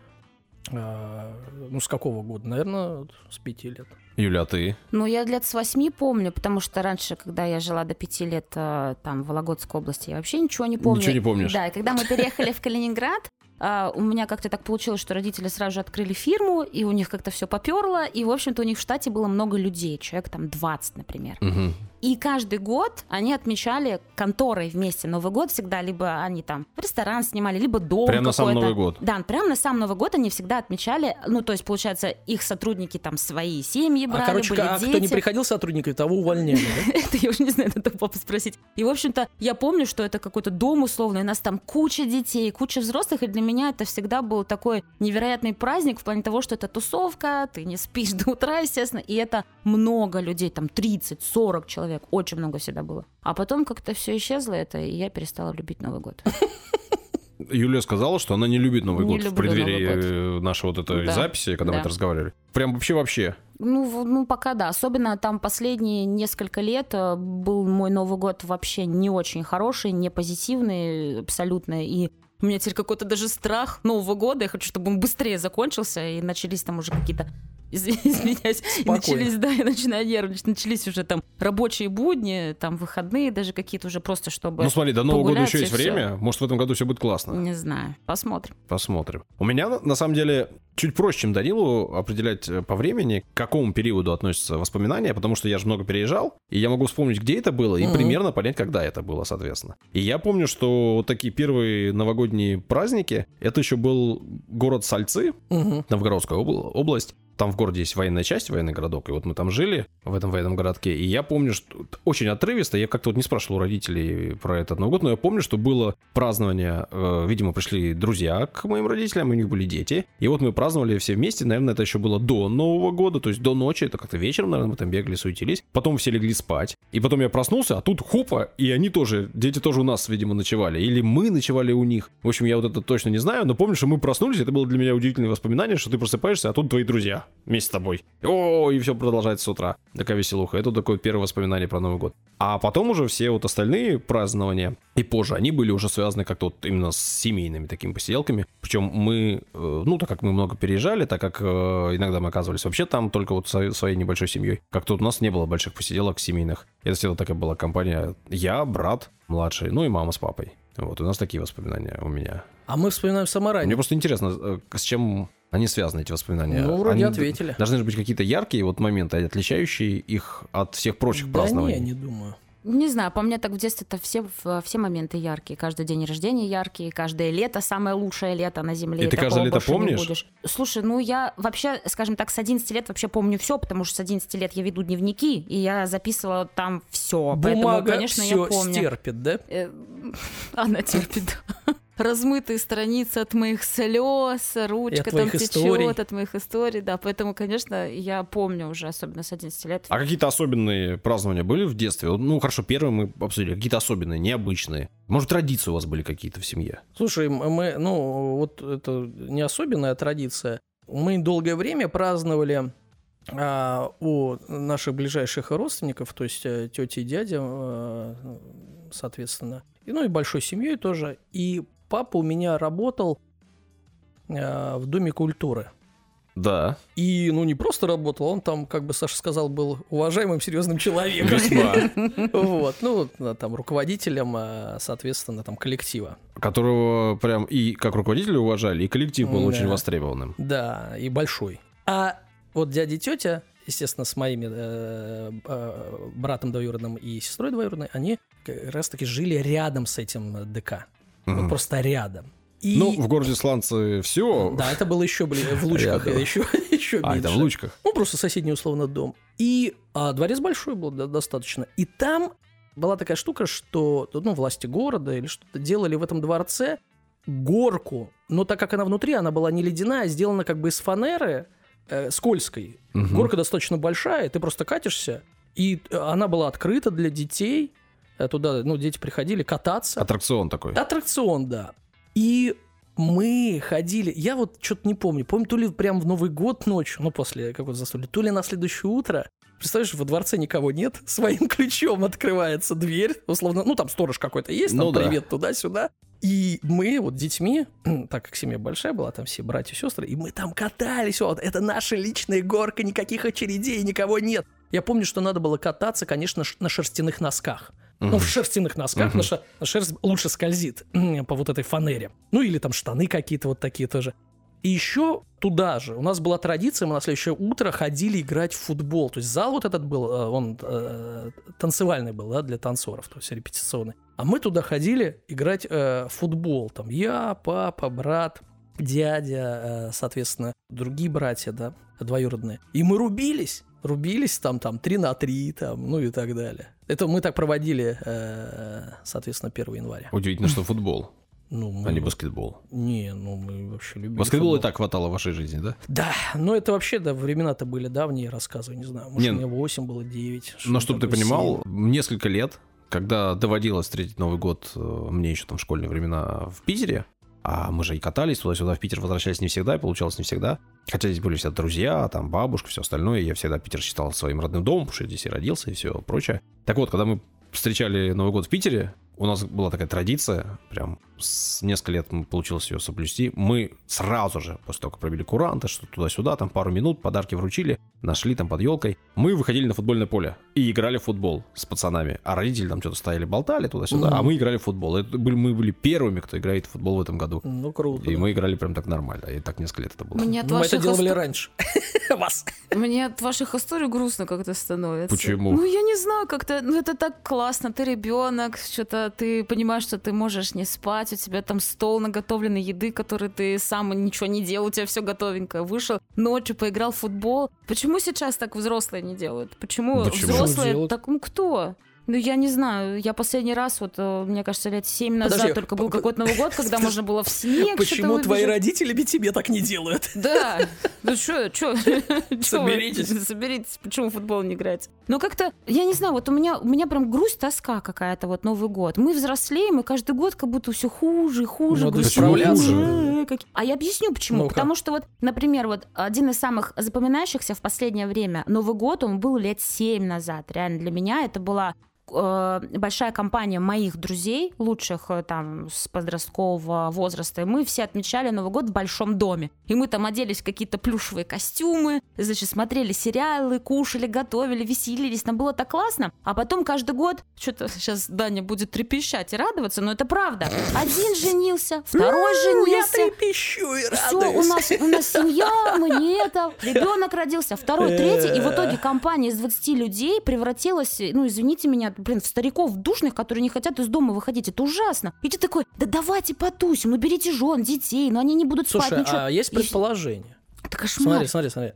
а, ну, с какого года? Наверное, с пяти лет. Юля, а ты? Ну, я лет с восьми помню, потому что раньше, когда я жила до пяти лет а, там в Вологодской области, я вообще ничего не помню. Ничего не помнишь? Да, и когда мы переехали в Калининград, а, у меня как-то так получилось, что родители сразу же открыли фирму, и у них как-то все поперло, и, в общем-то, у них в штате было много людей, человек там 20, например. Мгм. И каждый год они отмечали конторой вместе Новый год всегда, либо они там ресторан снимали, либо дом Прямо на сам. Новый год? Да, прямо на сам Новый год они всегда отмечали, ну, то есть, получается, их сотрудники там свои семьи брали, А, короче, были а дети. кто не приходил сотрудников, того увольняли? Это я уже не знаю, надо папу спросить. И, в общем-то, я помню, что это какой-то дом условный, у нас там куча детей, куча взрослых, и для меня это всегда был такой невероятный праздник в плане того, что это тусовка, ты не спишь до утра, естественно, и это много людей, там 30-40 человек, очень много всегда было. А потом как-то все исчезло это, и я перестала любить Новый год. Юлия сказала, что она не любит Новый Не год в преддверии год. нашей вот этой Да. записи, когда мы Да. это разговаривали. Прям вообще-вообще. Ну, ну, пока да. Особенно там последние несколько лет э, был мой Новый год вообще не очень хороший, не позитивный абсолютно. И у меня теперь какой-то даже страх Нового года. Я хочу, чтобы он быстрее закончился, и начались там уже какие-то Извиняюсь. И начались, да, я начинаю нервничать. Начались уже там рабочие будни, там выходные даже какие-то уже просто, чтобы... Ну смотри, до Нового года еще и есть время. Может, в этом году все будет классно. Не знаю. Посмотрим. Посмотрим. У меня, на- самом деле, чуть проще, чем Данилу, определять э, по времени, к какому периоду относятся воспоминания, потому что я же много переезжал, и я могу вспомнить, где это было, и Мгм. примерно понять, когда это было, соответственно. И я помню, что вот такие первые новогодние праздники, это еще был город Сальцы, Мгм. Новгородская обл- область. Там в городе есть военная часть, военный городок, и вот мы там жили, в этом военном городке, и я помню, что очень отрывисто, я как-то вот не спрашивал у родителей про этот Новый год, но я помню, что было празднование, э, видимо, пришли друзья к моим родителям, у них были дети, и вот мы праздновали все вместе, наверное, это еще было до Нового года, то есть до ночи, это как-то вечером, наверное, мы там бегали, суетились, потом все легли спать, и потом я проснулся, а тут хопа, и они тоже, дети тоже у нас, видимо, ночевали, или мы ночевали у них, в общем, я вот это точно не знаю, но помню, что мы проснулись, это было для меня удивительное воспоминание, что ты просыпаешься, а тут твои друзья вместе с тобой. О, и все продолжается с утра. Такая веселуха. Это такое первое воспоминание про Новый год. А потом уже все вот остальные празднования, и позже, они были уже связаны как-то вот именно с семейными такими посиделками. Причем мы, э, ну, так как мы много переезжали, так как э, иногда мы оказывались вообще там только вот со- своей небольшой семьей, как-то вот у нас не было больших посиделок семейных. Это всегда такая была компания я, брат младший, ну и мама с папой. Вот, у нас такие воспоминания у меня. А мы вспоминаем Самарань. Мне просто интересно, э, с чем они связаны, эти воспоминания. Ну, вроде Они ответили. Должны же быть какие-то яркие вот моменты, отличающие их от всех прочих Да празднований. не, не думаю. Не знаю, по мне так в детстве-то все, в- все моменты яркие. Каждый день рождения яркий, каждое лето самое лучшее лето на Земле. И ты такого каждое лето помнишь? будешь. Слушай, ну я вообще, скажем так, с 11 лет вообще помню все, потому что с 11 лет я веду дневники, и я записывала там все. Поэтому, Бумага конечно, все я помню. стерпит, да? Э, Она терпит. Размытые страницы от моих слез, ручка там течет от моих историй, да. Поэтому, конечно, я помню уже, особенно с 11 лет. А какие-то особенные празднования были в детстве? Ну, хорошо, первые мы обсудили. Какие-то особенные, необычные. Может, традиции у вас были какие-то в семье? Слушай, мы, ну, вот это не особенная традиция. Мы долгое время праздновали а, у наших ближайших родственников, то есть э, тети и дядя, э, соответственно, и, ну и большой семьей тоже. И папа у меня работал э, в Доме культуры. Да. И, ну, не просто работал, он там, как бы Саша сказал, был уважаемым, серьезным человеком. Весьма. Вот, ну, вот, там, руководителем, э, соответственно, там, коллектива. Которого прям и как руководители уважали, и коллектив был Да. очень востребованным. Да, и большой. А вот дядя и тетя, естественно, с моими э, э, братом двоюродным и сестрой двоюродной, они как раз таки жили рядом с этим ДК. Мгм. просто рядом. И... Ну, в городе Сланцы все. Да, это было еще ближе, в Лучках, Рядом. еще, еще А, меньше. это в Лучках. Ну, просто соседний, условно, дом. И а, дворец большой был да, достаточно. И там была такая штука, что ну, власти города или что-то делали в этом дворце горку. Но так как она внутри, она была не ледяная, а сделана как бы из фанеры э, скользкой. Мгм. Горка достаточно большая, ты просто катишься. И э, она была открыта для детей. Э, Туда, ну, дети приходили кататься. Аттракцион такой. Аттракцион, да. И мы ходили, я вот что-то не помню, помню, то ли прям в Новый год ночью, ну, после какого-то застолья, то ли на следующее утро. Представляешь, во дворце никого нет, своим ключом открывается дверь, условно, ну, там сторож какой-то есть, там Ну да. привет туда-сюда. И мы вот детьми, так как семья большая была, там все братья и сестры, и мы там катались, вот, это наша личная горка, никаких очередей, никого нет. Я помню, что надо было кататься, конечно, на шерстяных носках. Ну, в шерстяных носках, потому что шерсть лучше скользит по вот этой фанере. Ну, или там штаны какие-то вот такие тоже. И еще туда же у нас была традиция, мы на следующее утро ходили играть в футбол. То есть зал вот этот был, э, он э, танцевальный был, да, для танцоров, то есть репетиционный. А мы туда ходили играть э, в футбол. Там я, папа, брат, дядя, э, соответственно, другие братья, да, двоюродные. И мы рубились рубились там, там, 3 на 3, там, ну и так далее. Это мы так проводили, э, соответственно, 1 января. Удивительно, что футбол. Ну, мы... А не баскетбол. Не, ну мы вообще любили Баскетбол и так хватало в вашей жизни, да? Да, но это вообще, да, времена-то были давние, рассказываю, не знаю. Может, Не, мне 8 было, 9. Но чтобы ты понимал, 7. несколько лет, когда доводилось встретить Новый год, э, мне еще там в школьные времена в Питере, а мы же и катались туда-сюда, в Питер возвращались не всегда, и получалось не всегда. Хотя здесь были все друзья, там бабушка, все остальное. Я всегда Питер считал своим родным домом, потому что здесь и родился, и все прочее. Так вот, когда мы встречали Новый год в Питере, у нас была такая традиция, прям с несколько лет получилось ее соблюсти. Мы сразу же, после того, как пробили куранты, что туда-сюда, там пару минут, подарки вручили, нашли там под елкой. Мы выходили на футбольное поле и играли в футбол с пацанами. А родители там что-то стояли, болтали туда-сюда, Мгм. а мы играли в футбол. Это были, мы были первыми, кто играет в футбол в этом году. Ну, круто. И да. мы играли прям так нормально. И так несколько лет это было. Мне от Ну, мы это делали раньше. Вас. Мне от ваших историй грустно как-то становится. Почему? Ну, я не знаю, как-то, ну, это так классно. Ты ребенок, что-то ты понимаешь, что ты можешь не спать, у тебя там стол наготовленной еды, который ты сам ничего не делал, у тебя все готовенькое. Вышел ночью, поиграл в футбол. Почему сейчас так взрослые не делают? Почему, Почему? взрослые так, ну, кто? Ну, я не знаю. Я последний раз, вот, э, мне кажется, лет семь назад Подожди, только был п- какой-то Новый год, когда можно было в снег Почему что-то твои родители тебе так не делают? Да, ну что, что, Соберитесь. соберитесь, почему в футбол не играть? Ну как-то, я не знаю, вот у меня, у меня прям грусть, тоска какая-то, вот Новый год. Мы взрослеем, и каждый год как будто все хуже и хуже. Надо грустнее, э, А я объясню почему. Ну-ка. Потому что вот, например, вот один из самых запоминающихся в последнее время Новый год, он был лет семь назад. Реально для меня это была большая компания моих друзей, лучших э, там с подросткового возраста, и мы все отмечали Новый год в большом доме. И мы там оделись в какие-то плюшевые костюмы, значит, смотрели сериалы, кушали, готовили, веселились. Нам было так классно. А потом каждый год, что-то сейчас Даня будет трепещать и радоваться, но это правда. Один женился, второй Ну, Я женился. трепещу и Все, у радуюсь. нас, у нас семья, мы не это, ребенок родился, второй, третий, и в итоге компания из 20 людей превратилась, ну, извините меня, блин, в стариков душных, которые не хотят из дома выходить. Это ужасно. И ты такой, да давайте потусим, ну берите жен, детей, но они не будут спать, Слушай, ничего. а есть предположение? Это кошмар. Смотри, смотри, смотри.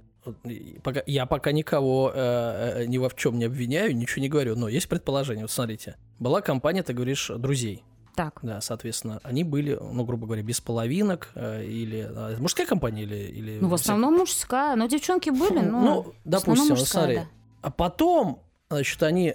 Пока- я пока никого э, э, ни во в чем не обвиняю, ничего не говорю, но есть предположение. Вот смотрите, была компания, ты говоришь, друзей. Так, Да, соответственно, они были, ну, грубо говоря, без половинок, э, или э, мужская компания, или... или ну, в основном мужская, но девчонки были, но Ну, допустим, мужская, смотри. да. А потом, значит, они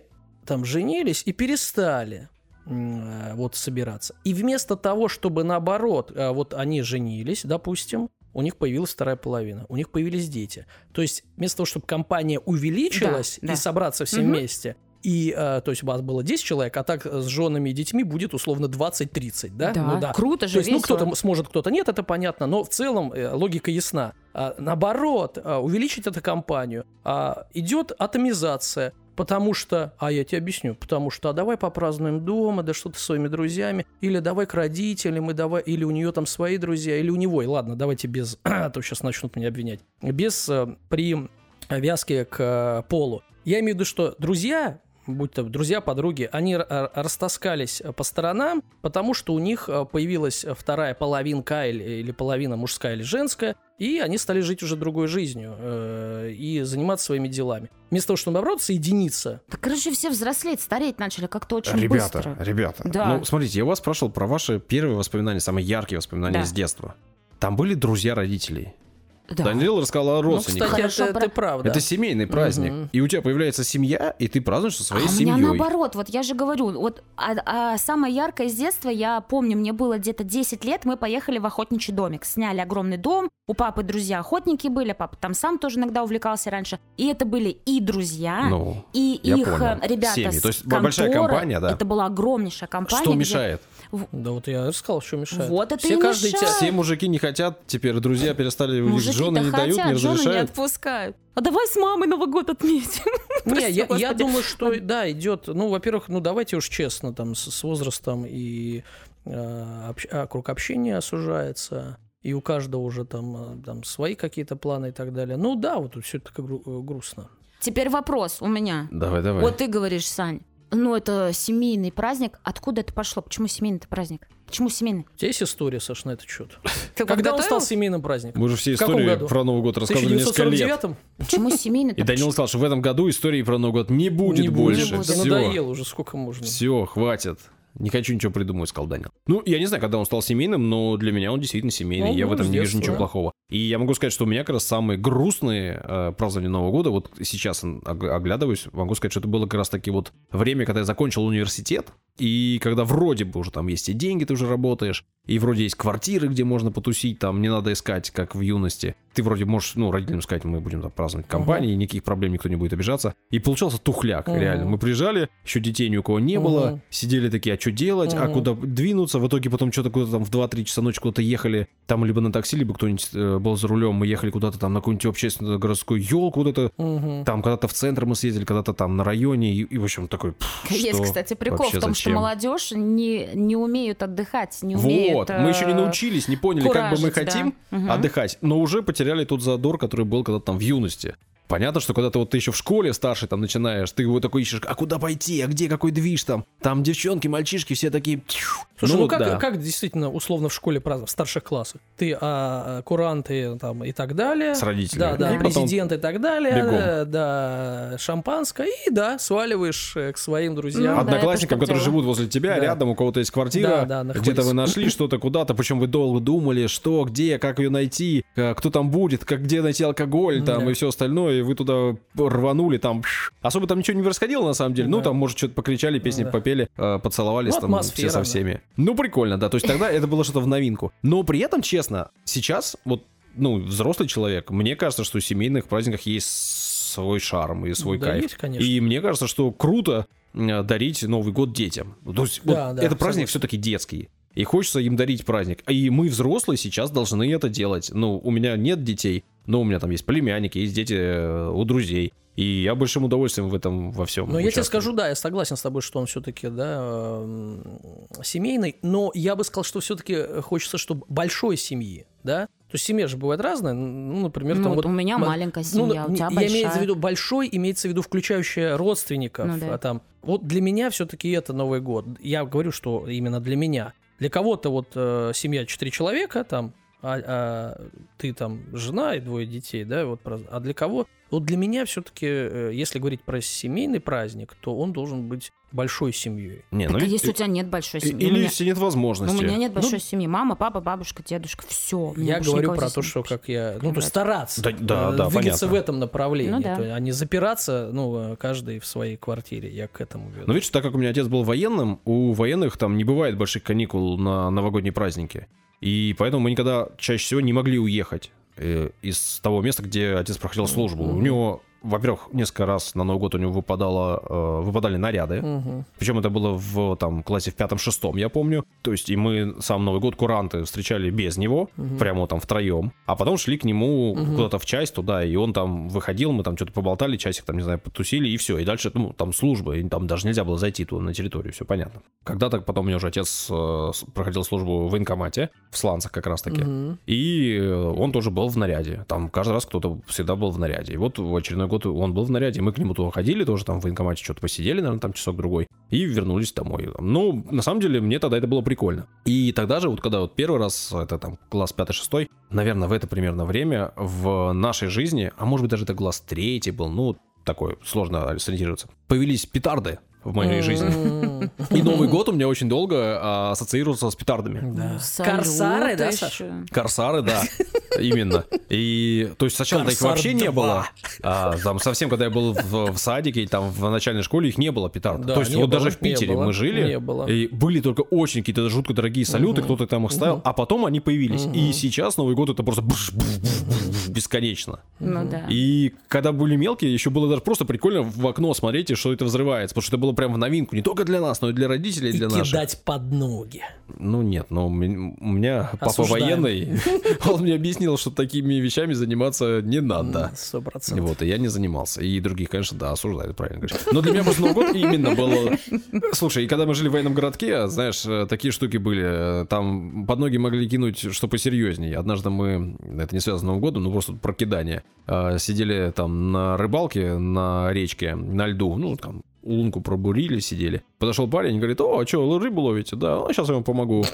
там женились и перестали э, вот собираться. И вместо того, чтобы наоборот, э, вот они женились, допустим, у них появилась вторая половина, у них появились дети. То есть вместо того, чтобы компания увеличилась Да, да. и собраться все Мгм. вместе, и, э, то есть у вас было 10 человек, а так с женами и детьми будет условно 20-30, да? Да, Ну круто же, то есть, ну, кто-то сможет, кто-то нет, это понятно, но в целом э, логика ясна. А, наоборот, а, увеличить эту компанию, а, идет атомизация, потому что, а я тебе объясню, потому что, а давай попразднуем дома, да что-то своими друзьями, или давай к родителям, и давай, или у нее там свои друзья, или у него, и ладно, давайте без, а то сейчас начнут меня обвинять, без э, привязки к э, полу. Я имею в виду, что друзья, будь то друзья, подруги, они растаскались по сторонам, потому что у них э, появилась вторая половинка или, или половина мужская или женская, и они стали жить уже другой жизнью э, и заниматься своими делами. Вместо того, чтобы наоборот соединиться. Так, короче, все взрослеть, стареть начали как-то очень Ребята, быстро. ребята. Да. Ну, смотрите, я вас спрашивал про ваши первые воспоминания, самые яркие воспоминания Да. из детства. Там были друзья родителей. Да. Даниил рассказал о Ну, родственниках. кстати, Хорошо, это, это правда. Это семейный праздник. Мгм. И у тебя появляется семья, и ты празднуешь со своей а у меня семьей. наоборот, вот я же говорю, вот а, а самое яркое из детства, я помню, мне было где-то 10 лет, мы поехали в охотничий домик, сняли огромный дом, у папы друзья охотники были, папа там сам тоже иногда увлекался раньше, и это были и друзья, Ну, и я их понял. э, ребята Семьи. с То есть большая конторы. компания, да. Это была огромнейшая компания. что где- мешает? Да вот я рассказал, что мешает. Вот это Все и каждый мешает. те- Все мужики не хотят, теперь друзья перестали у них жены не дают, не разрешают. Жены не отпускают. А давай с мамой Новый год отметим. Не, я, я думаю, что да, идет. Ну, во-первых, ну давайте уж честно, там с, с возрастом и э, общ, а, круг общения осужается и у каждого уже там, э, там свои какие-то планы и так далее. Ну да, вот все это гру- э, грустно. Теперь вопрос у меня. Давай, давай. Вот ты говоришь, Сань, ну это семейный праздник. Откуда это пошло? Почему семейный праздник? Почему семейный? У тебя есть история, Саш, на этот счет? Когда он стал семейным праздником? Мы же все истории про Новый год рассказывали несколько лет. Почему семейный? И Данил сказал, что в этом году истории про Новый год не будет не больше. Да надоело уже, сколько можно. Все, хватит. Не хочу ничего придумать, сказал Данил. Ну, я не знаю, когда он стал семейным, но для меня он действительно семейный. Ну, я в этом не вижу ничего да. плохого. И я могу сказать, что у меня как раз самые грустные э, празднования Нового года, вот сейчас оглядываюсь, могу сказать, что это было как раз таки вот время, когда я закончил университет, и когда вроде бы уже там есть и деньги, ты уже работаешь, и вроде есть квартиры, где можно потусить, там не надо искать, как в юности. Ты вроде можешь, ну, родителям сказать, мы будем там праздновать компании, uh-huh. никаких проблем, никто не будет обижаться. И получался тухляк, uh-huh. реально. Мы приезжали, еще детей ни у кого не uh-huh. было, сидели такие, а что делать, uh-huh. а куда двинуться, в итоге потом что-то куда-то там в 2-3 часа ночи куда-то ехали, там либо на такси, либо кто-нибудь э, был за рулем, мы ехали куда-то там на какую-нибудь общественную городскую елку, куда-то угу. там когда-то в центр мы съездили, когда-то там на районе, и, и в общем, такой... Есть, кстати, прикол в том, зачем? что молодежь не, не умеют отдыхать, не умеют... Вот, мы еще не э, научились, не поняли, куражить, как бы мы хотим да. отдыхать, но уже потеряли тот задор, который был когда-то там в юности. Понятно, что когда ты вот ты еще в школе старший там начинаешь, ты его такой ищешь, а куда пойти, а где какой движ там? Там девчонки, мальчишки, все такие... Слушай, ну, ну как, да. как действительно условно в школе праздновать, в старших классах? Ты а, куранты там и так далее. С родителями. Да, да, и президент и так далее. Бегом. Да, шампанское, и да, сваливаешь э, к своим друзьям. Ну, Одноклассникам, да, которые живут возле тебя, да. рядом, у кого-то есть квартира, да, да, где-то вы нашли что-то куда-то, причем вы долго думали, что, где, как ее найти, э, кто там будет, как где найти алкоголь там да. и все остальное, и вы туда рванули, там особо там ничего не происходило на самом деле. Ну, да. Ну, там, может, что-то покричали, песни да. попели, э, поцеловались ну, там все со всеми. Да. Ну, прикольно, да. То есть тогда это было что-то в новинку. Но при этом, честно, сейчас вот ну, взрослый человек, мне кажется, что в семейных праздниках есть свой шарм и свой да, кайф. Есть, конечно. И мне кажется, что круто дарить Новый год детям. То есть да, вот да, это праздник все-таки детский. И хочется им дарить праздник. И мы, взрослые, сейчас должны это делать. Ну, у меня нет детей, но у меня там есть племянники, есть дети э, у друзей. И я большим удовольствием в этом во всем. Но я тебе скажу, да, я согласен с тобой, что он все-таки, да, семейный. Но я бы сказал, что все-таки хочется, чтобы большой семьи, да. То есть семья же бывает разная. Ну, например, ну, там вот, у меня м- маленькая ну, семья, ну, у тебя я большая. имею в виду большой, имеется в виду включающая родственников. Ну, да. а там, вот для меня все-таки это Новый год. Я говорю, что именно для меня. Для кого-то вот э, семья четыре человека, там, а, а ты там жена и двое детей, да, вот, а для кого? Вот для меня все-таки, э, если говорить про семейный праздник, то он должен быть большой семьей. Не, ну, так, если у тебя нет большой семьи. Или меня, если нет возможности. У меня нет большой ну, семьи. Мама, папа, бабушка, дедушка, все. Я говорю про то, что как я, ну, то стараться, да, да, да, двигаться понятно. в этом направлении, ну, да. то, а не запираться, ну, каждый в своей квартире. Я к этому веду. Но видишь, так как у меня отец был военным, у военных там не бывает больших каникул на новогодние праздники. И поэтому мы никогда чаще всего не могли уехать э, из того места, где отец проходил службу. У него во-первых, несколько раз на Новый год у него выпадало, э, выпадали наряды. Угу. Причем это было в там, классе в пятом-шестом, я помню. То есть и мы сам Новый год куранты встречали без него, угу. прямо там втроем. А потом шли к нему угу. куда-то в часть туда, и он там выходил, мы там что-то поболтали, часик там, не знаю, потусили, и все. И дальше, ну, там служба, и там даже нельзя было зайти туда на территорию, все понятно. Когда-то потом у меня уже отец э, проходил службу в военкомате, в Сланцах как раз-таки. Угу. И он тоже был в наряде. Там каждый раз кто-то всегда был в наряде. И вот в очередной год он был в наряде, мы к нему туда ходили, тоже там в военкомате что-то посидели, наверное, там часок-другой, и вернулись домой. Ну, на самом деле, мне тогда это было прикольно. И тогда же, вот когда вот первый раз, это там класс 5-6, наверное, в это примерно время в нашей жизни, а может быть даже это класс 3 был, ну, такой сложно сориентироваться, появились петарды в моей жизни. И Новый год у меня очень долго а, ассоциировался с петардами. Да. Корсары, да, Саша? Корсары, да, именно. И то есть сначала их вообще не было. А, там совсем, когда я был в, в садике, там в начальной школе их не было петард. Да, то есть вот было, даже в Питере мы жили, и были только очень какие-то жутко дорогие салюты, угу. кто-то там их ставил, угу. а потом они появились. Угу. И сейчас Новый год это просто бесконечно. Ну да. И когда были мелкие, еще было даже просто прикольно в окно смотреть, и что это взрывается. Потому что это было прям в новинку. Не только для нас, но и для родителей, и для наших. кидать под ноги. Ну нет, но у меня- меня папа Осуждаем. военный. Он мне объяснил, что такими вещами заниматься не надо. Сто И процентов. Вот, и я не занимался. И других, конечно, да, осуждают, правильно говоришь. Но для меня просто Новый год именно было... Слушай, и когда мы жили в военном городке, знаешь, э, такие штуки были. э, Там под ноги могли кинуть, что посерьезнее. Однажды мы, это не связано с Новым годом, но просто про кидание, э, сидели там на рыбалке на речке, на льду, ну, там, лунку пробурили, сидели. Подошел парень и говорит, о, а что, рыбу ловите? Да, ну, сейчас я вам помогу.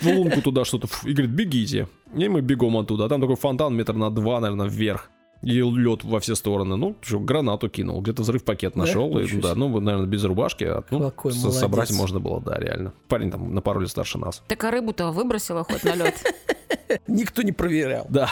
В лунку туда что-то, и говорит, бегите. И мы бегом оттуда. А там такой фонтан метр на два, наверное, вверх. И лед во все стороны. Ну, что, гранату кинул. Где-то взрыв пакет Да? нашел. И, Ничего да, ну, наверное, без рубашки. а, ну, Какой с- молодец. собрать можно было, да, реально. Парень там на пару лет старше нас. Так а рыбу-то выбросила хоть на лед. Никто не проверял. Да,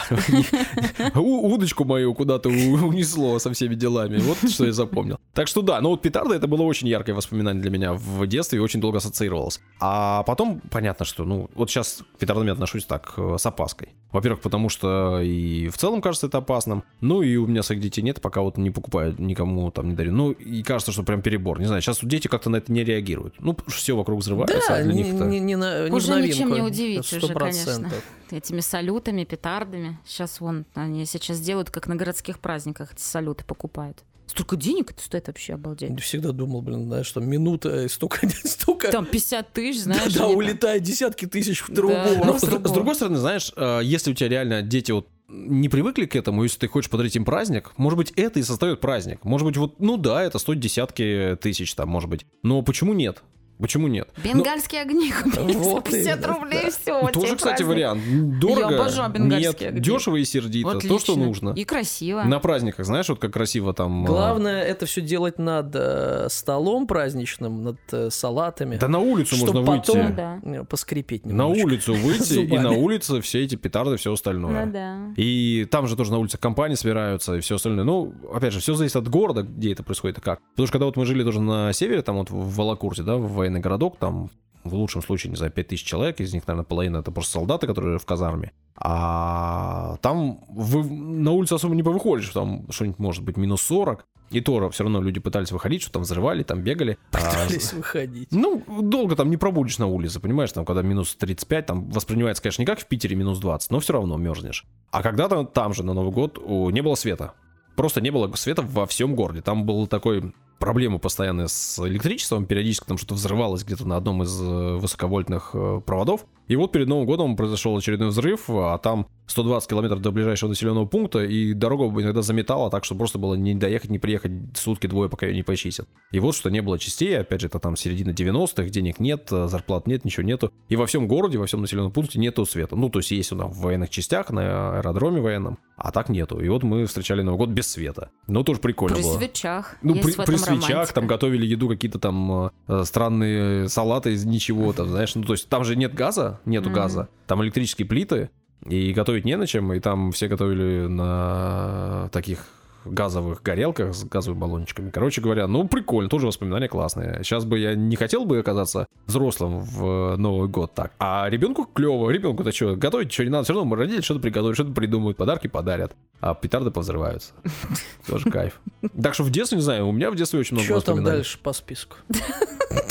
У- удочку мою куда-то унесло со всеми делами. Вот что я запомнил. Так что да, ну вот петарда это было очень яркое воспоминание для меня в детстве и очень долго ассоциировалось. А потом понятно, что, ну, вот сейчас к петардам я отношусь так, э, с опаской. Во-первых, потому что и в целом кажется это опасным. Ну и у меня своих детей нет, пока вот не покупаю, никому там не дарю. Ну и кажется, что прям перебор. Не знаю, сейчас дети как-то на это не реагируют. Ну, все вокруг взрывается, Да, а для не, них это... не, не на, не в Уже ничем не удивить уже, конечно. Этими салютами, петардами. Сейчас вон, они сейчас делают, как на городских праздниках, эти салюты покупают. Столько денег это стоит вообще, обалдеть. Я всегда думал, блин, знаешь, что минута и столько, столько Там 50 тысяч, знаешь. да, улетает десятки тысяч в трубу. Да. Но Ну, с, с другого. другой стороны, знаешь, э, если у тебя реально дети вот не привыкли к этому, если ты хочешь подарить им праздник, может быть, это и составит праздник. Может быть, вот, ну да, это стоит десятки тысяч там, может быть. Но почему нет? Почему нет? Бенгальские огни купили Вот за 50 именно, рублей, да. все. Ну, тоже, кстати, вариант. Дорого. Я обожаю бенгальские Нет, огни. дешево и сердито. То, что нужно. И красиво. На праздниках, знаешь, вот как красиво там... э, Главное это все делать над э, столом праздничным, над э, салатами. Да на улицу можно потом- выйти. Да. Э, Поскрипеть На немножечко. улицу выйти, и на улице все эти петарды, все остальное. Ну да. И там же тоже на улицах компании собираются и все остальное. Ну, опять же, все зависит от города, где это происходит и как. Потому что когда вот мы жили тоже на севере, там вот в Волокурте, да, в военный городок, там в лучшем случае, не знаю, 5000 человек, из них, наверное, половина это просто солдаты, которые в казарме. А там вы на улицу особо не повыходишь, там что-нибудь может быть минус 40. И то все равно люди пытались выходить, что там взрывали, там бегали. А, Пытались выходить. ну, долго там не пробудешь на улице, понимаешь, там, когда минус 35, там воспринимается, конечно, не как в Питере минус 20, но все равно мерзнешь. А когда-то там же на Новый год не было света. Просто не было света во всем городе. Там был такой проблемы постоянные с электричеством, периодически там что-то взрывалось где-то на одном из э, высоковольтных э, проводов. И вот перед Новым годом произошел очередной взрыв, а там 120 километров до ближайшего населенного пункта, и дорогу иногда заметало так, что просто было не доехать, не приехать сутки двое, пока ее не почистят. И вот что не было частей, опять же, это там середина 90-х, денег нет, э, зарплат нет, ничего нету. И во всем городе, во всем населенном пункте нету света. Ну, то есть есть он там в военных частях, на аэродроме военном, а так нету. И вот мы встречали Новый год без света. Ну, тоже прикольно При было. свечах. Ну, Есть при, при свечах романтика. там готовили еду, какие-то там э, странные салаты из ничего, там, знаешь, ну, то есть там же нет газа, нету Мгм. газа, там электрические плиты, и готовить не на чем, и там все готовили на таких газовых горелках с газовыми баллончиками. Короче говоря, ну, прикольно, тоже воспоминания классные. Сейчас бы я не хотел бы оказаться взрослым в Новый год так. А ребенку клево, ребенку-то что, готовить что не надо, все равно родители что-то приготовят, что-то придумают, подарки подарят, а петарды повзрываются. Тоже кайф. Так что в детстве, не знаю, у меня в детстве очень много Что там дальше по списку?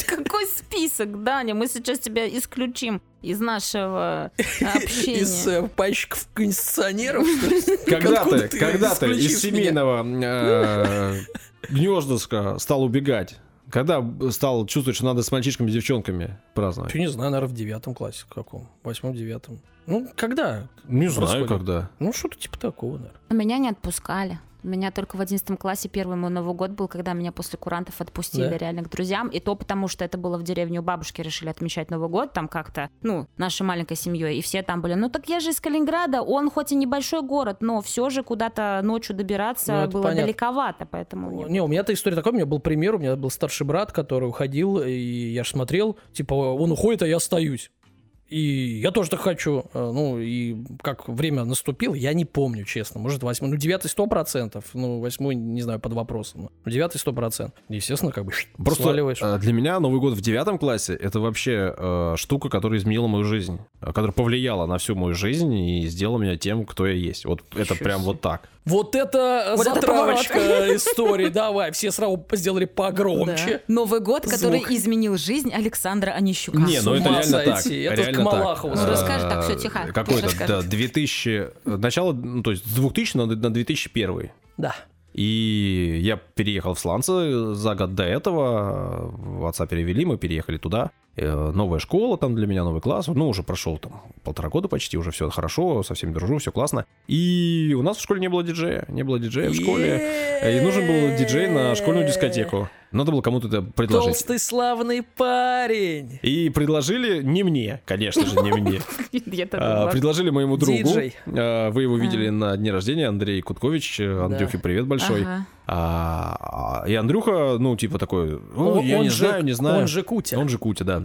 Список, Даня? Мы сейчас тебя исключим из нашего общения. Из э, пальчиков кондиционеров, что ли? Когда Откуда ты, ты когда ты из семейного э, гнездышка стал убегать? Когда стал чувствовать, что надо с мальчишками и девчонками праздновать? Чё, не знаю, наверное, в девятом классе каком, восьмом, девятом. Ну, когда? Не знаю, Происходит. когда. Ну, что-то типа такого, наверное. Меня не отпускали. У меня только в 11 классе первый мой Новый год был, когда меня после курантов отпустили Да? реально к друзьям. И то потому, что это было в деревне у бабушки, решили отмечать Новый год там как-то, ну, нашей маленькой семьей. И все там были, ну так я же из Калининграда, он хоть и небольшой город, но все же куда-то ночью добираться Ну, было понятно. далековато, поэтому... не- Не, у меня-то история такая, у меня был пример, у меня был старший брат, который уходил, и я же смотрел, типа, он уходит, а я остаюсь. И я тоже так хочу. Э, ну, и как время наступило, я не помню, честно. Может, восьмой, ну, девятый сто процентов. Ну, восьмой, не знаю, под вопросом. Ну, девятый сто процентов. Естественно, как бы Просто сваливаешь. Э, для меня Новый год в девятом классе — это вообще э, штука, которая изменила мою жизнь. Которая повлияла на всю мою жизнь и сделала меня тем, кто я есть. Вот это прям вот так. Вот это вот затравочка истории. Давай, все сразу сделали погромче. Да. Новый год, Звук. который изменил жизнь Александра Онищука. Не, ну это реально так. Это Малахову. Ну, расскажи, так, все, тихо. Какой-то, да, 2000... Начало, ну, то есть с 2000 на 2001. Да. И я переехал в Сланцы за год до этого. Отца перевели, мы переехали туда. Э, новая школа там для меня, новый класс. Ну, уже прошел там полтора года почти, уже все хорошо, со всеми дружу, все классно. И у нас в школе не было диджея. Не было диджея в школе. И нужен был диджей на школьную дискотеку. Надо было кому-то это предложить. Толстый славный парень. И предложили не мне, конечно же, не мне. А, предложили моему другу. А, вы его видели на дне рождения, Андрей Куткович. Андрюхе привет большой. А, и Андрюха, ну, типа такой, я не знаю, не знаю. Он же Кутя. Он же Кутя, да.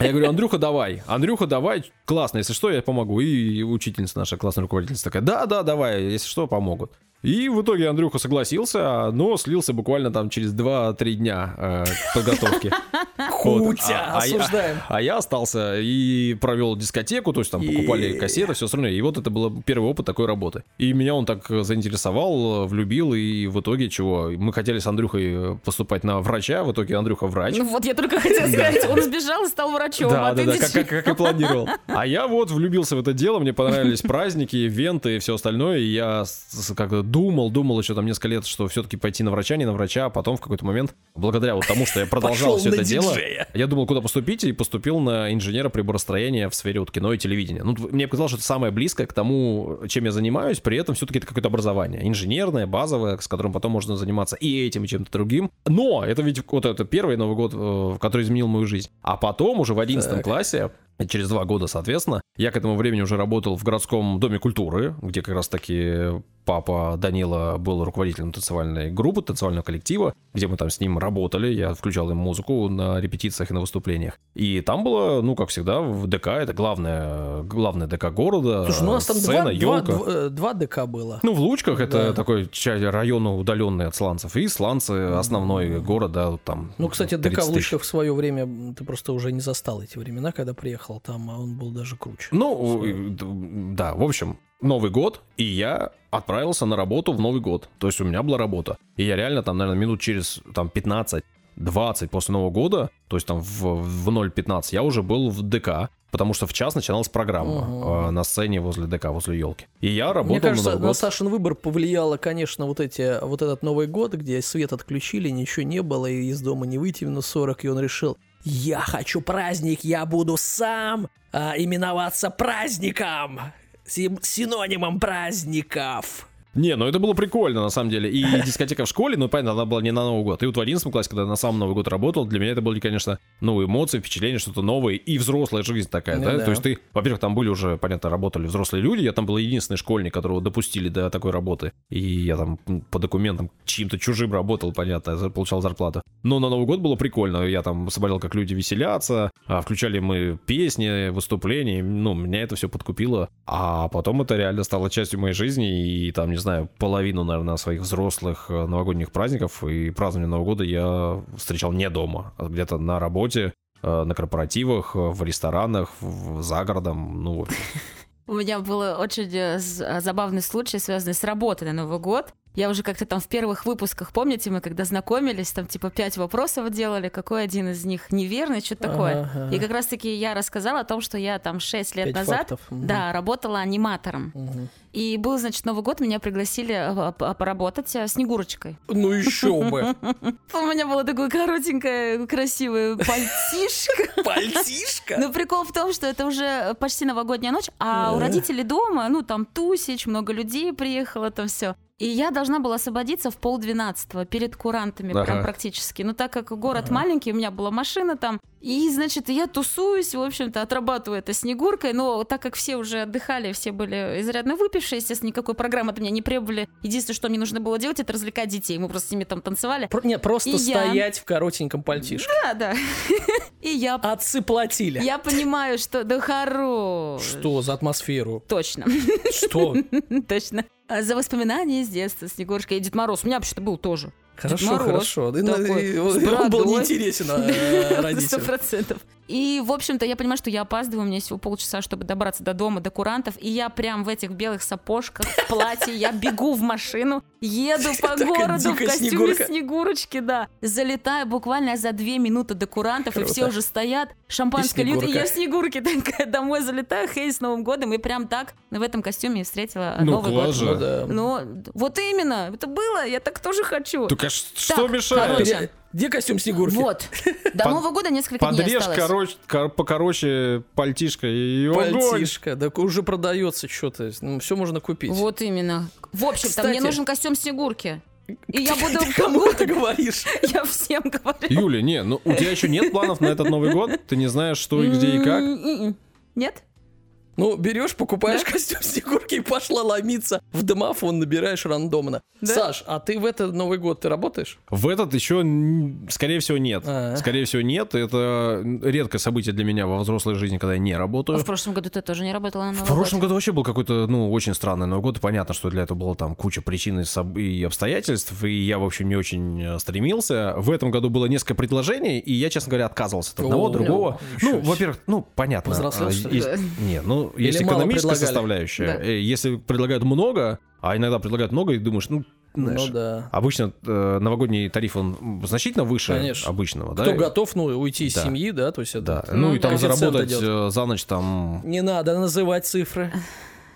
Я говорю, Андрюха, давай. Андрюха, давай. Классно, если что, я помогу. И учительница наша, классная руководительница такая, да, да, давай, если что, помогут. И в итоге Андрюха согласился, но слился буквально там через 2-3 дня э, подготовки. Кутя, а, осуждаем. А, а я остался и провел дискотеку, то есть там покупали кассеты, все остальное. И вот это был первый опыт такой работы. И меня он так заинтересовал, влюбил, и в итоге чего? Мы хотели с Андрюхой поступать на врача, в итоге Андрюха врач. Ну вот я только хотела сказать, он сбежал и стал врачом. Да, а да, да, как и планировал. А я вот влюбился в это дело, мне понравились праздники, ивенты и все остальное, и я как-то думал, думал еще там несколько лет, что все-таки пойти на врача, не на врача, а потом в какой-то момент, благодаря вот тому, что я продолжал все это дело, я думал, куда поступить, и поступил на инженера приборостроения в сфере вот кино и телевидения. Ну, мне показалось, что это самое близкое к тому, чем я занимаюсь, при этом все-таки это какое-то образование. Инженерное, базовое, с которым потом можно заниматься и этим, и чем-то другим. Но это ведь вот это первый Новый год, э, который изменил мою жизнь. А потом, уже в 11 классе, Через два года, соответственно, я к этому времени уже работал в городском доме культуры, где как раз-таки папа Данила был руководителем танцевальной группы, танцевального коллектива, где мы там с ним работали, я включал им музыку на репетициях и на выступлениях. И там было, ну, как всегда, в ДК, это главное, главное ДК города, Слушай, ну, у нас там сцена, два, елка. Два, два, два ДК было. Ну, в Лучках да. это такой район удаленный от Сланцев, и Сланцы основной город, да, там Ну, кстати, ДК в Лучках в свое время, ты просто уже не застал эти времена, когда приехал там, а он был даже круче. Ну, да, в общем, Новый год, и я отправился на работу в Новый год. То есть у меня была работа. И я реально там, наверное, минут через там 15 20 после Нового года, то есть там в, в 0.15, я уже был в ДК, потому что в час начиналась программа угу. э, на сцене возле ДК, возле елки. И я работал Мне кажется, на, на Сашин выбор повлияло, конечно, вот, эти, вот этот Новый год, где свет отключили, ничего не было, и из дома не выйти в минус 40, и он решил, я хочу праздник, я буду сам а, именоваться праздником синонимом праздников. Не, ну это было прикольно, на самом деле. И дискотека в школе, ну, понятно, она была не на Новый год. И вот в 11 классе, когда на самом Новый год работал, для меня это были, конечно, новые эмоции, впечатления, что-то новое. И взрослая жизнь такая, ну, да? да? То есть ты, во-первых, там были уже, понятно, работали взрослые люди. Я там был единственный школьник, которого допустили до такой работы. И я там по документам чьим-то чужим работал, понятно, получал зарплату. Но на Новый год было прикольно. Я там смотрел, как люди веселятся, а включали мы песни, выступления. Ну, меня это все подкупило. А потом это реально стало частью моей жизни. И там, не знаю, половину, наверное, своих взрослых э, новогодних праздников и празднования Нового года я встречал не дома, а где-то на работе, э, на корпоративах, в ресторанах, за городом, ну, У меня был очень э, забавный случай, связанный с работой на Новый год. Я уже как-то там в первых выпусках, помните, мы когда знакомились, там типа пять вопросов делали, какой один из них неверный, что-то такое. Ага. И как раз-таки я рассказала о том, что я там шесть лет назад, фактов. да, работала аниматором. Угу. И был, значит, Новый год, меня пригласили а, поработать э, Снегурочкой. Ну еще бы. У меня было такое коротенькое, красивое пальтишко. Пальтишко? Ну, прикол в том, что это уже почти новогодняя ночь, а у родителей дома, ну, там тусич, много людей приехало, там все. И я должна была освободиться в полдвенадцатого перед курантами Ага. прям практически. Но так как город Ага. маленький, у меня была машина там. И, значит, я тусуюсь, в общем-то, отрабатываю это снегуркой. Но так как все уже отдыхали, все были изрядно выпившие, естественно, никакой программы от меня не требовали. Единственное, что мне нужно было делать, это развлекать детей. Мы просто с ними там танцевали. Про- не, просто И я. стоять в коротеньком пальтишке. Да, да. И я, Отцы платили. я понимаю, что... Да хорош. Что за атмосферу? Точно. Что? Точно. А За воспоминания из детства, Снегурочка и Дед Мороз. У меня вообще-то был тоже. Хорошо, Мороз хорошо. Такой, и с Он был неинтересен э, Сто родителям. процентов. И, в общем-то, я понимаю, что я опаздываю, у меня всего полчаса, чтобы добраться до дома, до курантов, и я прям в этих белых сапожках, в платье, я бегу в машину, еду по городу в костюме. Снегурочки, да. Залетаю буквально за две минуты до курантов, и все уже стоят, шампанское льют, и я в Снегурке такая домой залетаю, хей, с Новым годом, и прям так в этом костюме встретила Ну, Новый год. Ну да. Ну, вот именно, это было, я так тоже хочу. Так а что Так, мешает? короче. Где- костюм Снегурки? Вот. До Под- Нового года несколько дней Подрежь осталось. короче, кор- покороче пальтишко и огонь. Пальтишко. Да уже продается что-то. Ну, все можно купить. Вот именно. В общем-то, Кстати. мне нужен костюм Снегурки. И я буду... Ты кому это говоришь? Я всем говорю. Юля, не, ну у тебя еще нет планов на этот Новый год? Ты не знаешь, что и где и как? М-м-м. Нет? Ну, берешь, покупаешь костюм Снегурки и пошла ломиться в домофон, набираешь рандомно. Да. Саш, а ты в этот Новый год ты работаешь? В этот еще, скорее всего, нет. А. Скорее всего, нет. Это редкое событие для меня во взрослой жизни, когда я не А работаю. в прошлом году ты тоже не работала на Новый В прошлом год? году вообще был какой-то, ну, очень странный Новый год. Понятно, что для этого было там куча причин и, обстоятельств, и я, в общем, не очень э, стремился. В этом году было несколько предложений, и я, честно говоря, отказывался от одного, О, другого. Ну, во-первых, ну, понятно. Повзрослел, а, что ли? есть- Не, ну, Или есть экономическая составляющая. Да. Э, Если предлагают много, а иногда предлагают много, и думаешь, ну, знаешь, Ну да. Обычно э, новогодний тариф, он значительно выше Конечно. обычного, Кто да? готов, ну, уйти из Да. семьи, да, то есть это... Да. Ну Ну, и там заработать Коэффициент э, за ночь там Не надо называть цифры.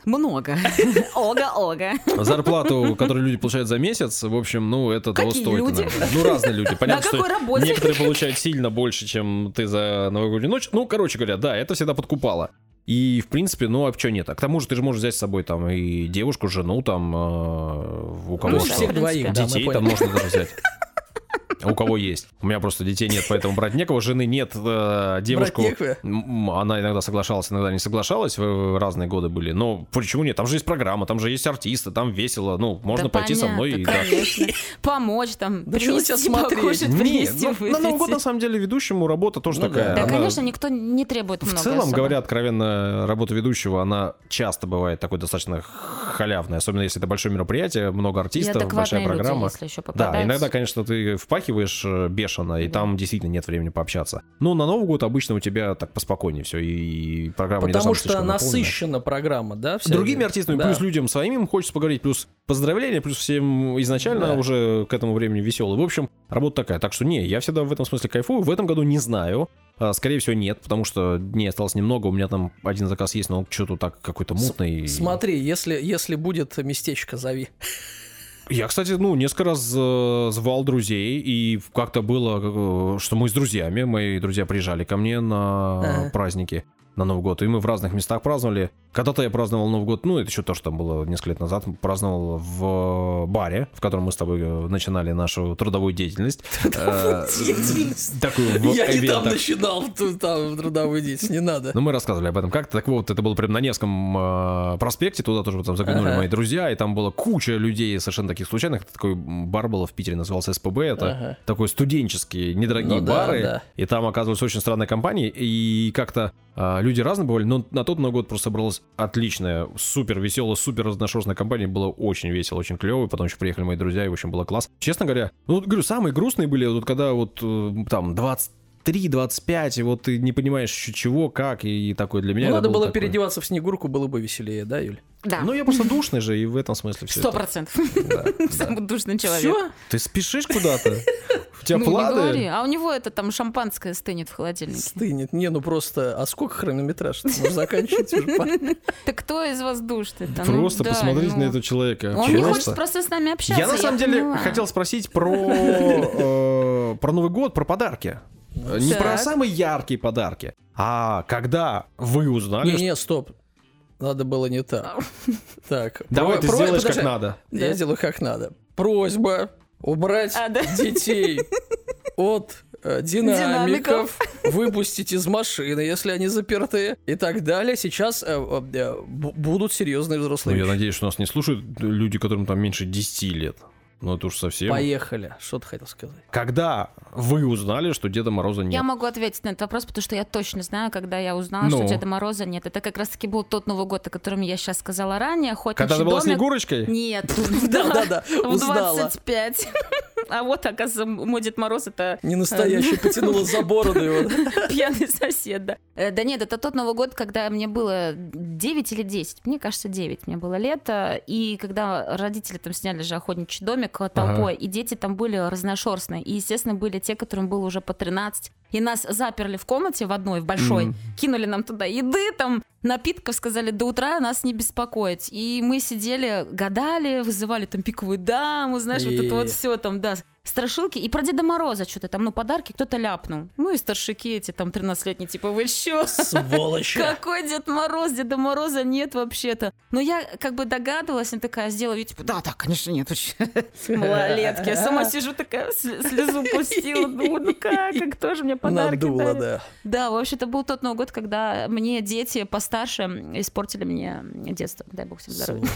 Много. Ога-ога. зарплату, которую люди получают за месяц, в общем, ну, это того Какие стоит. люди? Ну, разные люди. Понятно, На какой что работе? некоторые получают сильно больше, чем ты за новогоднюю ночь. Ну, короче говоря, да, это всегда подкупало. И, в принципе, ну, а что нет? А к тому же ты же можешь взять с собой там и девушку, жену, там, э, у кого Ну, всех двоих, да, Детей там можно даже взять. А У кого есть. У меня просто детей нет, поэтому брать некого. Жены нет, э, девушку... Она иногда соглашалась, иногда не соглашалась. в- Разные годы были. Но почему нет? Там же есть программа, там же есть артисты, там весело. Ну, можно пойти со мной и... Помочь там, принести смотреть? покушать, Не, принести, ну, на Новый год, на самом деле, ведущему работа тоже Ну такая. да. Конечно, никто не требует В много целом, особо. говоря откровенно, работа ведущего, она часто бывает такой достаточно халявной, особенно если это большое мероприятие, много артистов, большая программа. Да, иногда, конечно, ты впахиваешь э, бешено, и там действительно нет времени пообщаться. Но на Новый год обычно у тебя так поспокойнее все, и программа не должна Потому что насыщена программа, да? С вся? другими артистами, Да. плюс людям своими им хочется поговорить, плюс поздравления, плюс всем изначально Да. уже к этому времени веселый. В общем, работа такая. Так что не, я всегда в этом смысле кайфую. В этом году не знаю. А, Скорее всего, нет, потому что дней осталось немного. У меня там один заказ есть, но он что-то так какой-то мутный. Смотри, если, если будет местечко, зови. Я, кстати, ну, несколько раз э, звал друзей, и как-то было, э, что мы с друзьями, мои друзья приезжали ко мне на Ага. праздники, на Новый год, и мы в разных местах праздновали. Когда-то я праздновал Новый год, ну, это еще то, что там было несколько лет назад, праздновал в баре, в котором мы с тобой э, начинали нашу трудовую деятельность. Э, Деятельность. Такую Я не там начинал, там трудовую деятельность, не надо. Ну, мы рассказывали об этом как-то. Так вот, это было прям на Невском э, проспекте, туда тоже там заглянули мои друзья, и там была куча людей совершенно таких случайных. Такой бар был в Питере, назывался СПБ. Это такой студенческие, недорогие Ну бары. И там оказывалась очень странная компания, и как-то э, люди разные бывали, но на тот Новый год просто собралась отличная, супер веселая, супер разношерстная компания. Было очень весело, очень клево. И потом еще приехали мои друзья, и, в общем, было класс. Честно говоря, ну, говорю, самые грустные были, вот когда вот э, там 23-25, и вот ты не понимаешь еще чего, как, и такое для меня Ну, надо было такое. переодеваться в Снегурку, было бы веселее, да, Юль? Да, Ну, я просто душный же, и в этом смысле все сто процентов. Самый душный человек. Все? Ты спешишь куда-то? У тебя Ну, не говори. планы? А у него это там шампанское стынет в холодильнике. Стынет. Не, ну просто, а сколько хронометраж? Можно заканчивать уже. Так кто из вас душный? Ну Просто посмотрите ну. на этого человека. Он не хочет просто с нами общаться. Я на самом деле хотел спросить про, э, про Новый год, про подарки. Не Так. про самые яркие подарки, а когда вы узнали, Не-не, стоп. Надо было не так. Так. Давай ты сделаешь как надо. Я сделаю как надо. Просьба убрать а, детей от э, динамиков, выпустить из машины, если они заперты и так далее. Сейчас э, э, будут серьезные взрослые. Ну, я надеюсь, что нас не слушают люди, которым там меньше 10 лет. Ну это уж совсем. Поехали. Что ты хотел сказать? Когда вы узнали, что Деда Мороза нет? Я могу ответить на этот вопрос, потому что я точно знаю, когда я узнала, ну. что Деда Мороза нет. Это как раз-таки был тот Новый год, о котором я сейчас сказала ранее. Когда ты была Снегурочкой? Нет. Да-да-да, В 25. А вот, оказывается, мой Дед Мороз это... Не настоящий, потянула за бороду его. Пьяный сосед, да. Э, да нет, это тот Новый год, когда мне было 9 или 10. Мне кажется, 9 мне было лето. И когда родители там сняли же охотничий домик толпой, ага. и дети там были разношерстные. И, естественно, были те, которым было уже по 13. И нас заперли в комнате в одной, в большой, mm. кинули нам туда еды, там, напитков, сказали, до утра нас не беспокоить. И мы сидели, гадали, вызывали там пиковую даму, знаешь, и... вот это вот все там, да, страшилки. И про Деда Мороза что-то там, ну, подарки кто-то ляпнул. Ну, и старшики эти там 13-летние, типа, вы что? Сволочи! Какой Дед Мороз? Деда Мороза нет вообще-то. Но я как бы догадывалась, я такая сделала, типа, да, да, конечно, нет. Малолетки. Я сама сижу такая, слезу пустила. Думаю, ну как, как тоже мне подарки Надула, да. Да, в общем, это был тот Новый год, когда мне дети постарше испортили мне детство. Дай бог всем здоровья.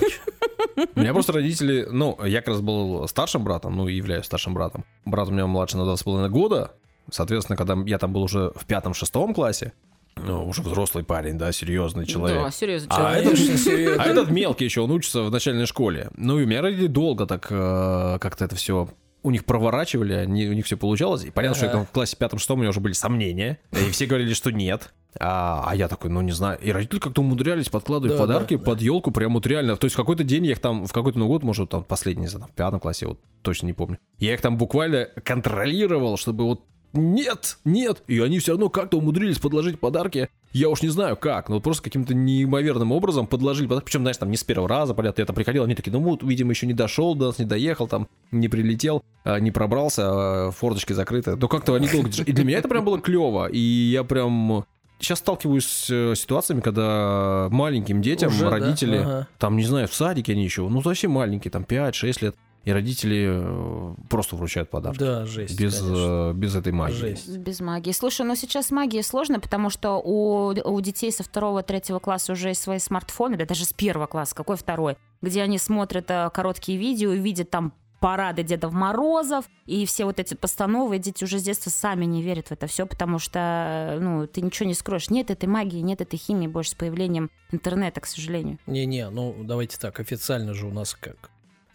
У меня просто родители, ну, я как раз был старшим братом, ну, и являюсь старшим братом. Брат у меня младше на 2,5 года. Соответственно, когда я там был уже в пятом-шестом классе, ну, уже взрослый парень, да, серьезный человек. Да, серьезный а человек. Этот, а этот мелкий еще, он учится в начальной школе. Ну, и у меня родители долго так э, как-то это все у них проворачивали, они, у них все получалось. И понятно, ага. что там в классе пятом-шестом у меня уже были сомнения. И все говорили, что нет. А, а я такой, ну не знаю. И родители как-то умудрялись подкладывать да, подарки да, под елку, прям вот реально. То есть в какой-то день я их там, в какой-то Новый год, может, там последний, не знаю, в пятом классе, вот точно не помню. Я их там буквально контролировал, чтобы вот нет, нет. И они все равно как-то умудрились подложить подарки. Я уж не знаю как, но просто каким-то неимоверным образом подложили подарки. Причем, знаешь, там не с первого раза, понятно, я там приходил, они такие, ну вот, видимо, еще не дошел до нас, не доехал, там, не прилетел, а, не пробрался, а форточки закрыты. Но как-то они долго держали. И для меня это прям было клево. И я прям сейчас сталкиваюсь с э, ситуациями, когда маленьким детям Уже, родители, да? ага. там, не знаю, в садике они еще, ну, совсем маленькие, там, 5-6 лет, и родители э, просто вручают подарки. Да, жесть. Без, э, без этой магии. Жесть. Без магии. Слушай, ну сейчас магия сложно, потому что у, у детей со второго, третьего класса уже есть свои смартфоны, да даже с первого класса, какой второй, где они смотрят э, короткие видео и видят там парады Дедов Морозов и все вот эти постановы, дети уже с детства сами не верят в это все, потому что, ну, ты ничего не скроешь. Нет этой магии, нет этой химии больше с появлением интернета, к сожалению. Не-не, ну, давайте так, официально же у нас как?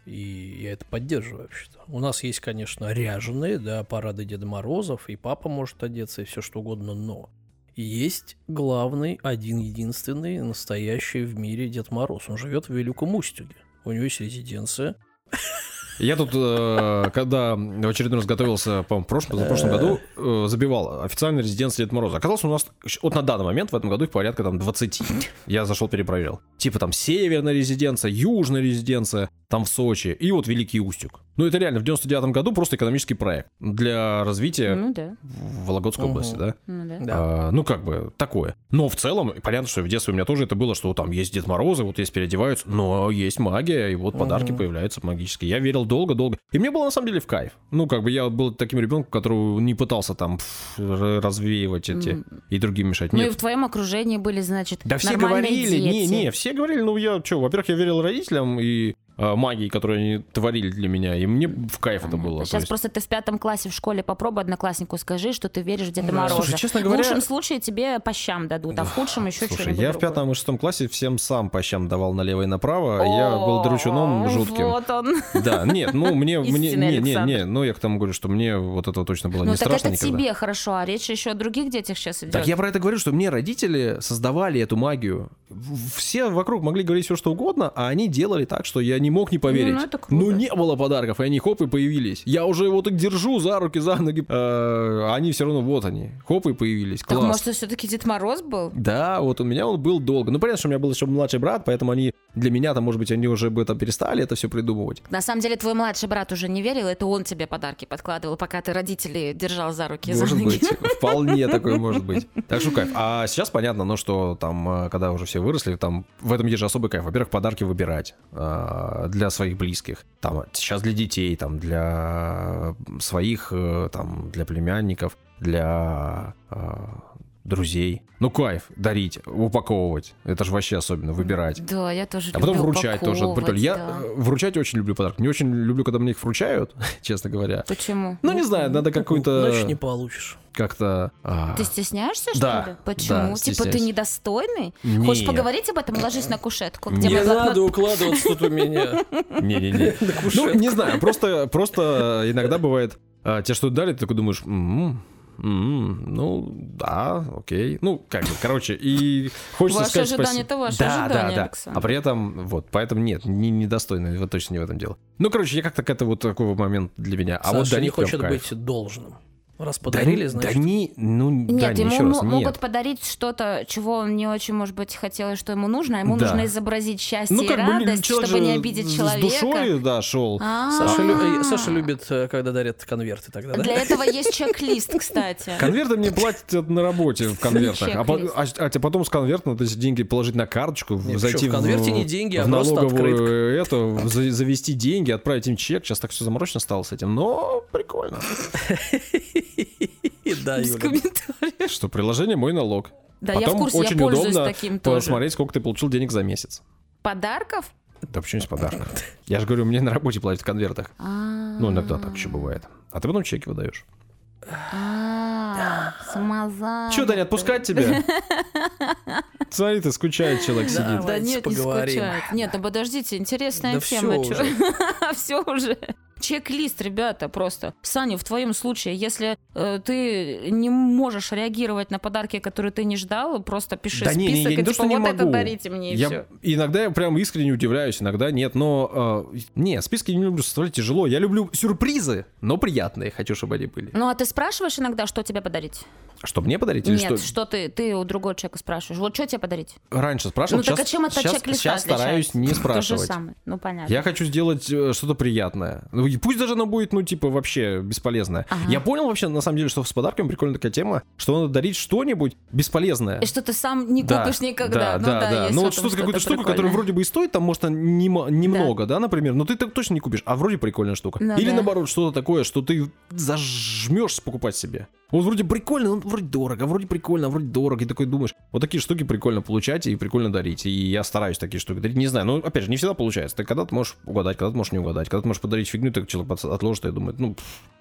И я это поддерживаю вообще-то. У нас есть, конечно, ряженые, да, парады Деда Морозов, и папа может одеться, и все что угодно, но есть главный, один единственный, настоящий в мире Дед Мороз. Он живет в Великом Устюге. У него есть резиденция. Я тут, э, когда в очередной раз готовился, по-моему, в прошлом, в прошлом году, э, забивал официальный резиденция Дед Мороза. Оказалось, у нас вот на данный момент в этом году их порядка там 20. Я зашел, перепроверил. Типа там северная резиденция, южная резиденция, там в Сочи, и вот Великий Устюг. Ну, это реально в 99 году просто экономический проект для развития ну, да. в Вологодской угу. области, да? Ну, да. А, ну, как бы такое. Но в целом, понятно, что в детстве у меня тоже это было, что там есть Дед Морозы, вот есть переодеваются, но есть магия, и вот угу. подарки появляются магические. Я верил долго-долго. И мне было на самом деле в кайф. Ну, как бы я был таким ребенком, который не пытался там развеивать эти и другим мешать. Ну, Нет. и в твоем окружении были, значит, Да все говорили, дети. не, не, все говорили, ну, я что, во-первых, я верил родителям, и магии, которую они творили для меня, и мне в кайф это было. Сейчас есть... просто ты в пятом классе в школе попробуй однокласснику скажи, что ты веришь в Деда Мороза. Слушай, честно говоря... В лучшем случае тебе по щам дадут, а в худшем еще Слушай, я в пятом и шестом классе всем сам по щам давал налево и направо, я был дручуном жутким. Вот он. Да, нет, ну мне, мне, не, не, не, ну я к тому говорю, что мне вот этого точно было ну, не страшно Ну так это тебе хорошо, а речь еще о других детях сейчас идет. Так я про это говорю, что мне родители создавали эту магию. Все вокруг могли говорить все что угодно, а они делали так, что я не не мог не поверить. Ну, это круто. ну не было подарков, и они хоп и появились. Я уже вот их держу за руки, за ноги. А они все равно вот они, хоп и появились. Класс. Так может, все-таки Дед Мороз был? Да, вот у меня он был долго. Ну, понятно, что у меня был еще младший брат, поэтому они для меня там, может быть, они уже бы там перестали это все придумывать. На самом деле, твой младший брат уже не верил, это он тебе подарки подкладывал, пока ты родителей держал за руки, может за ноги. быть, вполне такое может быть. Так что кайф. А сейчас понятно, ну, что там, э, когда уже все выросли, там в этом есть же особый кайф. Во-первых, подарки выбирать э, для своих близких. Там сейчас для детей, там для своих, э, там для племянников, для друзей. Ну, кайф, дарить, упаковывать. Это же вообще особенно, выбирать. Да, я тоже А потом вручать тоже. Прикольно. Я да. вручать очень люблю подарки. Не очень люблю, когда мне их вручают, честно говоря. Почему? Ну, не знаю, надо какой-то... Значит, не получишь. Как-то... А... Ты стесняешься, что да, ли? Почему? Да, типа ты недостойный? Не. Хочешь поговорить об этом? Ложись на кушетку. Где не надо укладываться тут у меня. Не-не-не. Ну, не знаю, просто, просто иногда бывает... А, тебе что-то дали, ты такой думаешь, м-м. Ну, да, окей. Ну, как бы, короче, и хочется ваши сказать ожидания это ваши да, ожидания, да, да. Александр. А при этом, вот, поэтому нет, не, недостойно, вот точно не в этом дело. Ну, короче, я как-то к этому вот такой момент для меня. А Саша вот до не хочет кайф. быть должным. Раз подарили, да, значит... Да не, ну, нет, да, ему еще раз, могут нет. подарить что-то, чего он не очень, может быть, хотел, и что ему нужно, а ему да. нужно изобразить счастье ну, и радость, бы, чтобы не обидеть человека. С душой, да, шел. Саша, лю... Саша любит, э, когда дарят конверты тогда, да? Для этого есть чек-лист, кстати. Конверты мне платят на работе в конвертах, а, а, а потом с конверта надо эти деньги положить на карточку, Нет, зайти в конверте не деньги, а в налоговую это, завести деньги, отправить им чек. Сейчас так все заморочено стало с этим, но прикольно. Да, Без комментариев. Что приложение мой налог. Да, Потом я в курсе, очень я пользуюсь удобно таким тоже. посмотреть, сколько ты получил денег за месяц. Подарков? Да почему не подарков? Я же говорю, мне на работе платят в конвертах. А. Ну, иногда так еще бывает. А ты потом чеки выдаешь. А, самозанятый. Че, да не отпускать тебя? Смотри, ты скучает человек сидит. Да нет, не скучает. Нет, ну подождите, интересная тема. Все уже. Чек-лист, ребята, просто. Саня, в твоем случае, если э, ты не можешь реагировать на подарки, которые ты не ждал, просто пиши да список не, не, я и не то, типа, что не вот могу. это дарите мне, и я, все. Иногда я прям искренне удивляюсь, иногда нет, но... Э, не, списки не люблю составлять тяжело. Я люблю сюрпризы, но приятные, хочу, чтобы они были. Ну, а ты спрашиваешь иногда, что тебе подарить? Что, мне подарить? Нет, что? что ты, ты у другого человека спрашиваешь. Вот что тебе подарить? Раньше спрашивал, ну, сейчас, так а чем это сейчас, сейчас стараюсь не спрашивать. То же самое, ну понятно. Я хочу сделать э, что-то приятное. Ну, и пусть даже оно будет, ну, типа, вообще бесполезное. Ага. Я понял вообще, на самом деле, что с подарками прикольная такая тема, что надо дарить что-нибудь бесполезное. И что ты сам не Да, купишь никогда. Да, ну да, да, да. Ну вот что-то, какую-то штуку, которая вроде бы и стоит, там, может, нема- немного, да. например, но ты так точно не купишь, а вроде прикольная штука. Ну Или да. наоборот, что-то такое, что ты зажмешь покупать себе. Вот вроде прикольно, но вроде дорого, а вроде прикольно, а вроде дорого. И такой думаешь, вот такие штуки прикольно получать и прикольно дарить. И я стараюсь такие штуки дарить. Не знаю, но опять же, не всегда получается. Ты когда-то можешь угадать, когда-то можешь не угадать. Когда-то можешь подарить фигню, так человек отложит и думает, ну,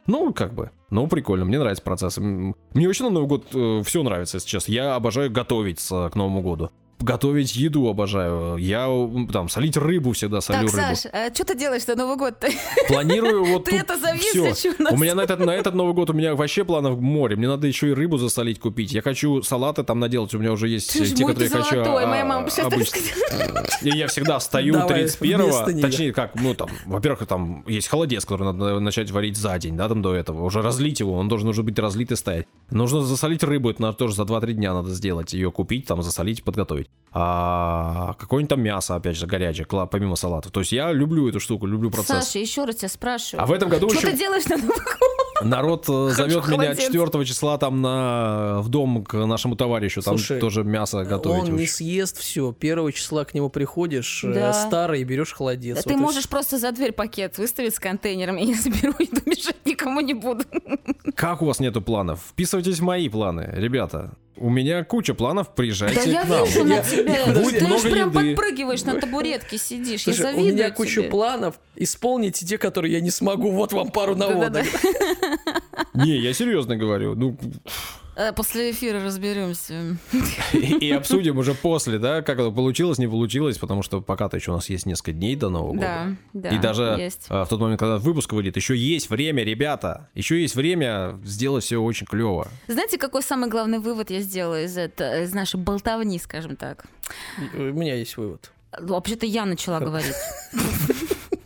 ну, как бы. Ну, прикольно, мне нравится процесс. Мне вообще на Новый год все нравится, если честно. Я обожаю готовить с- к Новому году. Готовить еду обожаю. Я там солить рыбу всегда солю Так, рыбу. Саш, а что ты делаешь на Новый год-то? Планирую вот Ты тут это зависишь у нас. У меня на этот, на этот Новый год у меня вообще планов море. Мне надо еще и рыбу засолить купить. Я хочу салаты там наделать. У меня уже есть Ты те, мой которые ты я хочу. золотой, а, моя мама так обычно. И я всегда встаю Давай 31-го. вместо неё. Точнее, как, ну там, во-первых, там есть холодец, который надо начать варить за день, да, там до этого. Уже разлить его, он должен уже быть разлит и стоять. Нужно засолить рыбу, это надо тоже за 2-3 дня надо сделать. Ее купить, там, засолить, подготовить. А какое-нибудь там мясо, опять же, горячее, помимо салатов. То есть я люблю эту штуку, люблю процесс. Саша, еще раз тебя спрашиваю. А в этом году Что еще ты делаешь на Новый год? народ э, зовет меня холодец. 4 числа там на в дом к нашему товарищу. Там Слушай, тоже мясо готовить. Он не съест все. Первого числа к нему приходишь, э, Да. старый, и берешь холодец. Да Вот ты и можешь просто за дверь пакет выставить с контейнерами, я заберу еду, мешать никому не буду. Как у вас нету планов? Вписывайтесь в мои планы, ребята. У меня куча планов, приезжайте Да я к нам. вижу Я- тебя, Будет ты много прям еды. подпрыгиваешь на табуретке, сидишь, Слушай, я у завидую меня куча тебе. планов. Исполните те, которые я не смогу. Вот вам пару наводок. Не, я серьезно говорю. Ну, После эфира разберемся. и, и обсудим уже после, да, как это получилось, не получилось, потому что пока-то еще у нас есть несколько дней до Нового года. Да, да, И даже есть. а, в тот момент, когда выпуск выйдет, еще есть время, ребята. Еще есть время сделать все очень клево. Знаете, какой самый главный вывод я сделала из, это, из нашей болтовни, скажем так? У меня есть вывод. Вообще-то я начала говорить.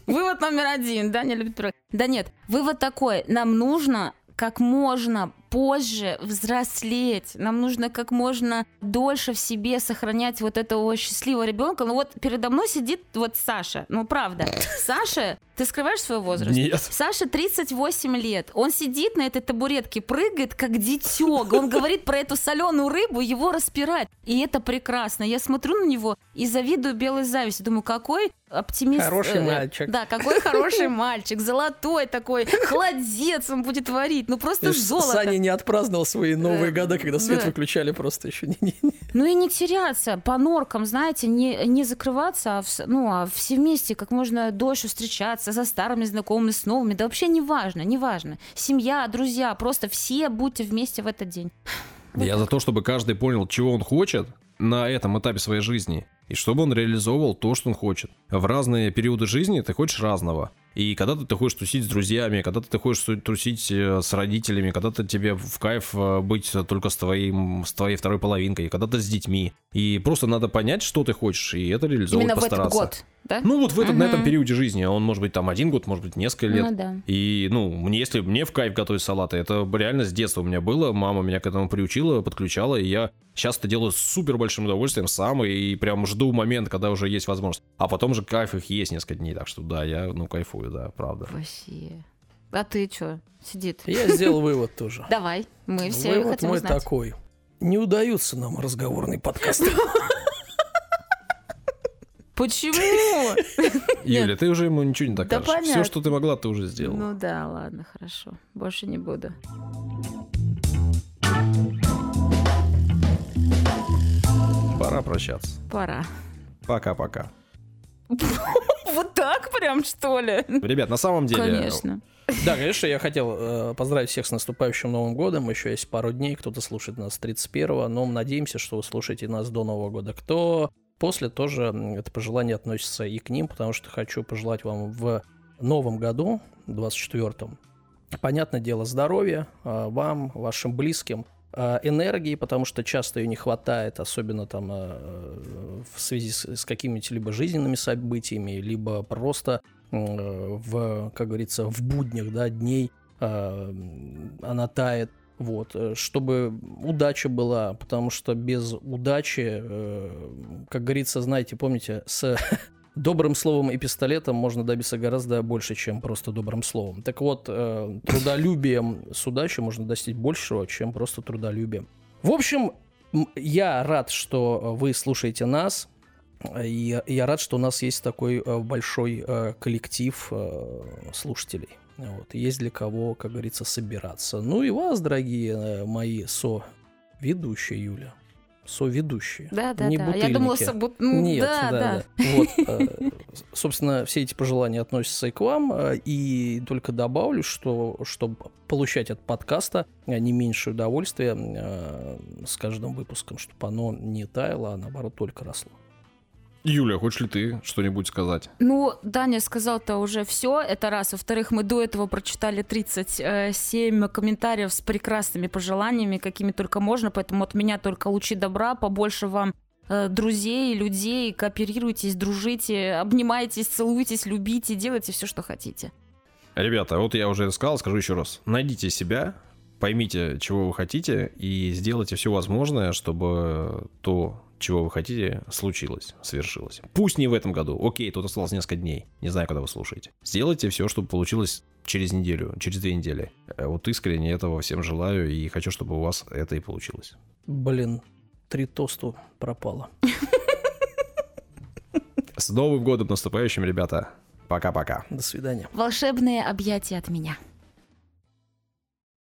Вывод номер один, да, не любит. Да нет, вывод такой, нам нужно как можно позже взрослеть. Нам нужно как можно дольше в себе сохранять вот этого счастливого ребенка. Ну вот передо мной сидит вот Саша. Ну правда. Саша, ты скрываешь свой возраст? Нет. Саша 38 лет. Он сидит на этой табуретке, прыгает как дитёк. Он говорит про эту соленую рыбу, его распирает. И это прекрасно. Я смотрю на него и завидую белой завистью. Думаю, какой оптимист. Хороший э, мальчик. Да, какой хороший мальчик. Золотой такой. Холодец он будет варить. Ну просто золото. Саня не отпраздновал свои новые года, когда свет выключали просто еще не, Ну и не теряться по норкам, знаете, не, не закрываться, а, в, ну, а все вместе как можно дольше встречаться со старыми знакомыми, с новыми. Да вообще не важно, не важно. Семья, друзья, просто все будьте вместе в этот день. Я за то, чтобы каждый понял, чего он хочет на этом этапе своей жизни, и чтобы он реализовывал то, что он хочет. В разные периоды жизни ты хочешь разного. И когда-то ты хочешь тусить с друзьями, когда-то ты хочешь тусить э, с родителями, когда-то тебе в кайф э, быть только с, твоим, с твоей второй половинкой, когда-то с детьми. И просто надо понять, что ты хочешь, и это реализовать Именно постараться. в этот год, да? Ну вот в этот, угу. на этом периоде жизни. Он может быть там один год, может быть несколько лет. Ну, да. И, ну, мне, если мне в кайф готовить салаты, это реально с детства у меня было. Мама меня к этому приучила, подключала, и я сейчас это делаю с супер большим удовольствием сам, и прям жду момент, когда уже есть возможность. А потом же кайф их есть несколько дней, так что да, я, ну, кайфую, да, правда. Вообще. А ты что, сидит? Я сделал вывод тоже. Давай, мы все Вывод хотим мой узнать. такой. Не удаются нам разговорные подкасты. Почему? Юля, ты уже ему ничего не докажешь. Все, что ты могла, ты уже сделала. Ну да, ладно, хорошо. Больше не буду. Пора прощаться. Пора. Пока-пока. Вот так прям, что ли? Ребят, на самом деле... Конечно. Да, конечно, я хотел э, поздравить всех с наступающим Новым годом. Еще есть пару дней, кто-то слушает нас 31-го, но мы надеемся, что вы слушаете нас до Нового года. Кто после, тоже это пожелание относится и к ним, потому что хочу пожелать вам в новом году, 24-м, понятное дело, здоровья э, вам, вашим близким, э, энергии, потому что часто ее не хватает, особенно там э, в связи с, какими-то либо жизненными событиями, либо просто э, в, как говорится, в буднях, да, дней она тает. Вот, э, чтобы удача была, потому что без удачи, э, как говорится, знаете, помните, с добрым словом и пистолетом можно добиться гораздо больше, чем просто добрым словом. Так вот, э, трудолюбием с удачей можно достичь большего, чем просто трудолюбием. В общем, я рад, что вы слушаете нас. И я рад, что у нас есть такой большой коллектив слушателей. Вот. Есть для кого, как говорится, собираться. Ну и вас, дорогие э, мои со-ведущие, Юля. Со-ведущие. Да, да, не да. Я бутыльники. думала, собут- ну, Нет, да, да. Вот, э, собственно, все эти пожелания относятся и к вам. э, И только добавлю, что чтобы получать от подкаста не меньшее удовольствие с каждым выпуском, чтобы оно не таяло, а наоборот только росло. Юля, хочешь ли ты что-нибудь сказать? Ну, Даня сказал-то уже все, это раз. Во-вторых, мы до этого прочитали 37 комментариев с прекрасными пожеланиями, какими только можно, поэтому от меня только лучи добра, побольше вам э, друзей, людей, кооперируйтесь, дружите, обнимайтесь, целуйтесь, любите, делайте все, что хотите. Ребята, вот я уже сказал, скажу еще раз. Найдите себя, поймите, чего вы хотите, и сделайте все возможное, чтобы то, чего вы хотите, случилось, свершилось. Пусть не в этом году. Окей, тут осталось несколько дней. Не знаю, когда вы слушаете. Сделайте все, чтобы получилось через неделю, через две недели. Э, Вот искренне этого всем желаю и хочу, чтобы у вас это и получилось. Блин, три тосту пропало. С Новым годом наступающим, ребята. Пока-пока. До свидания. Волшебные объятия от меня.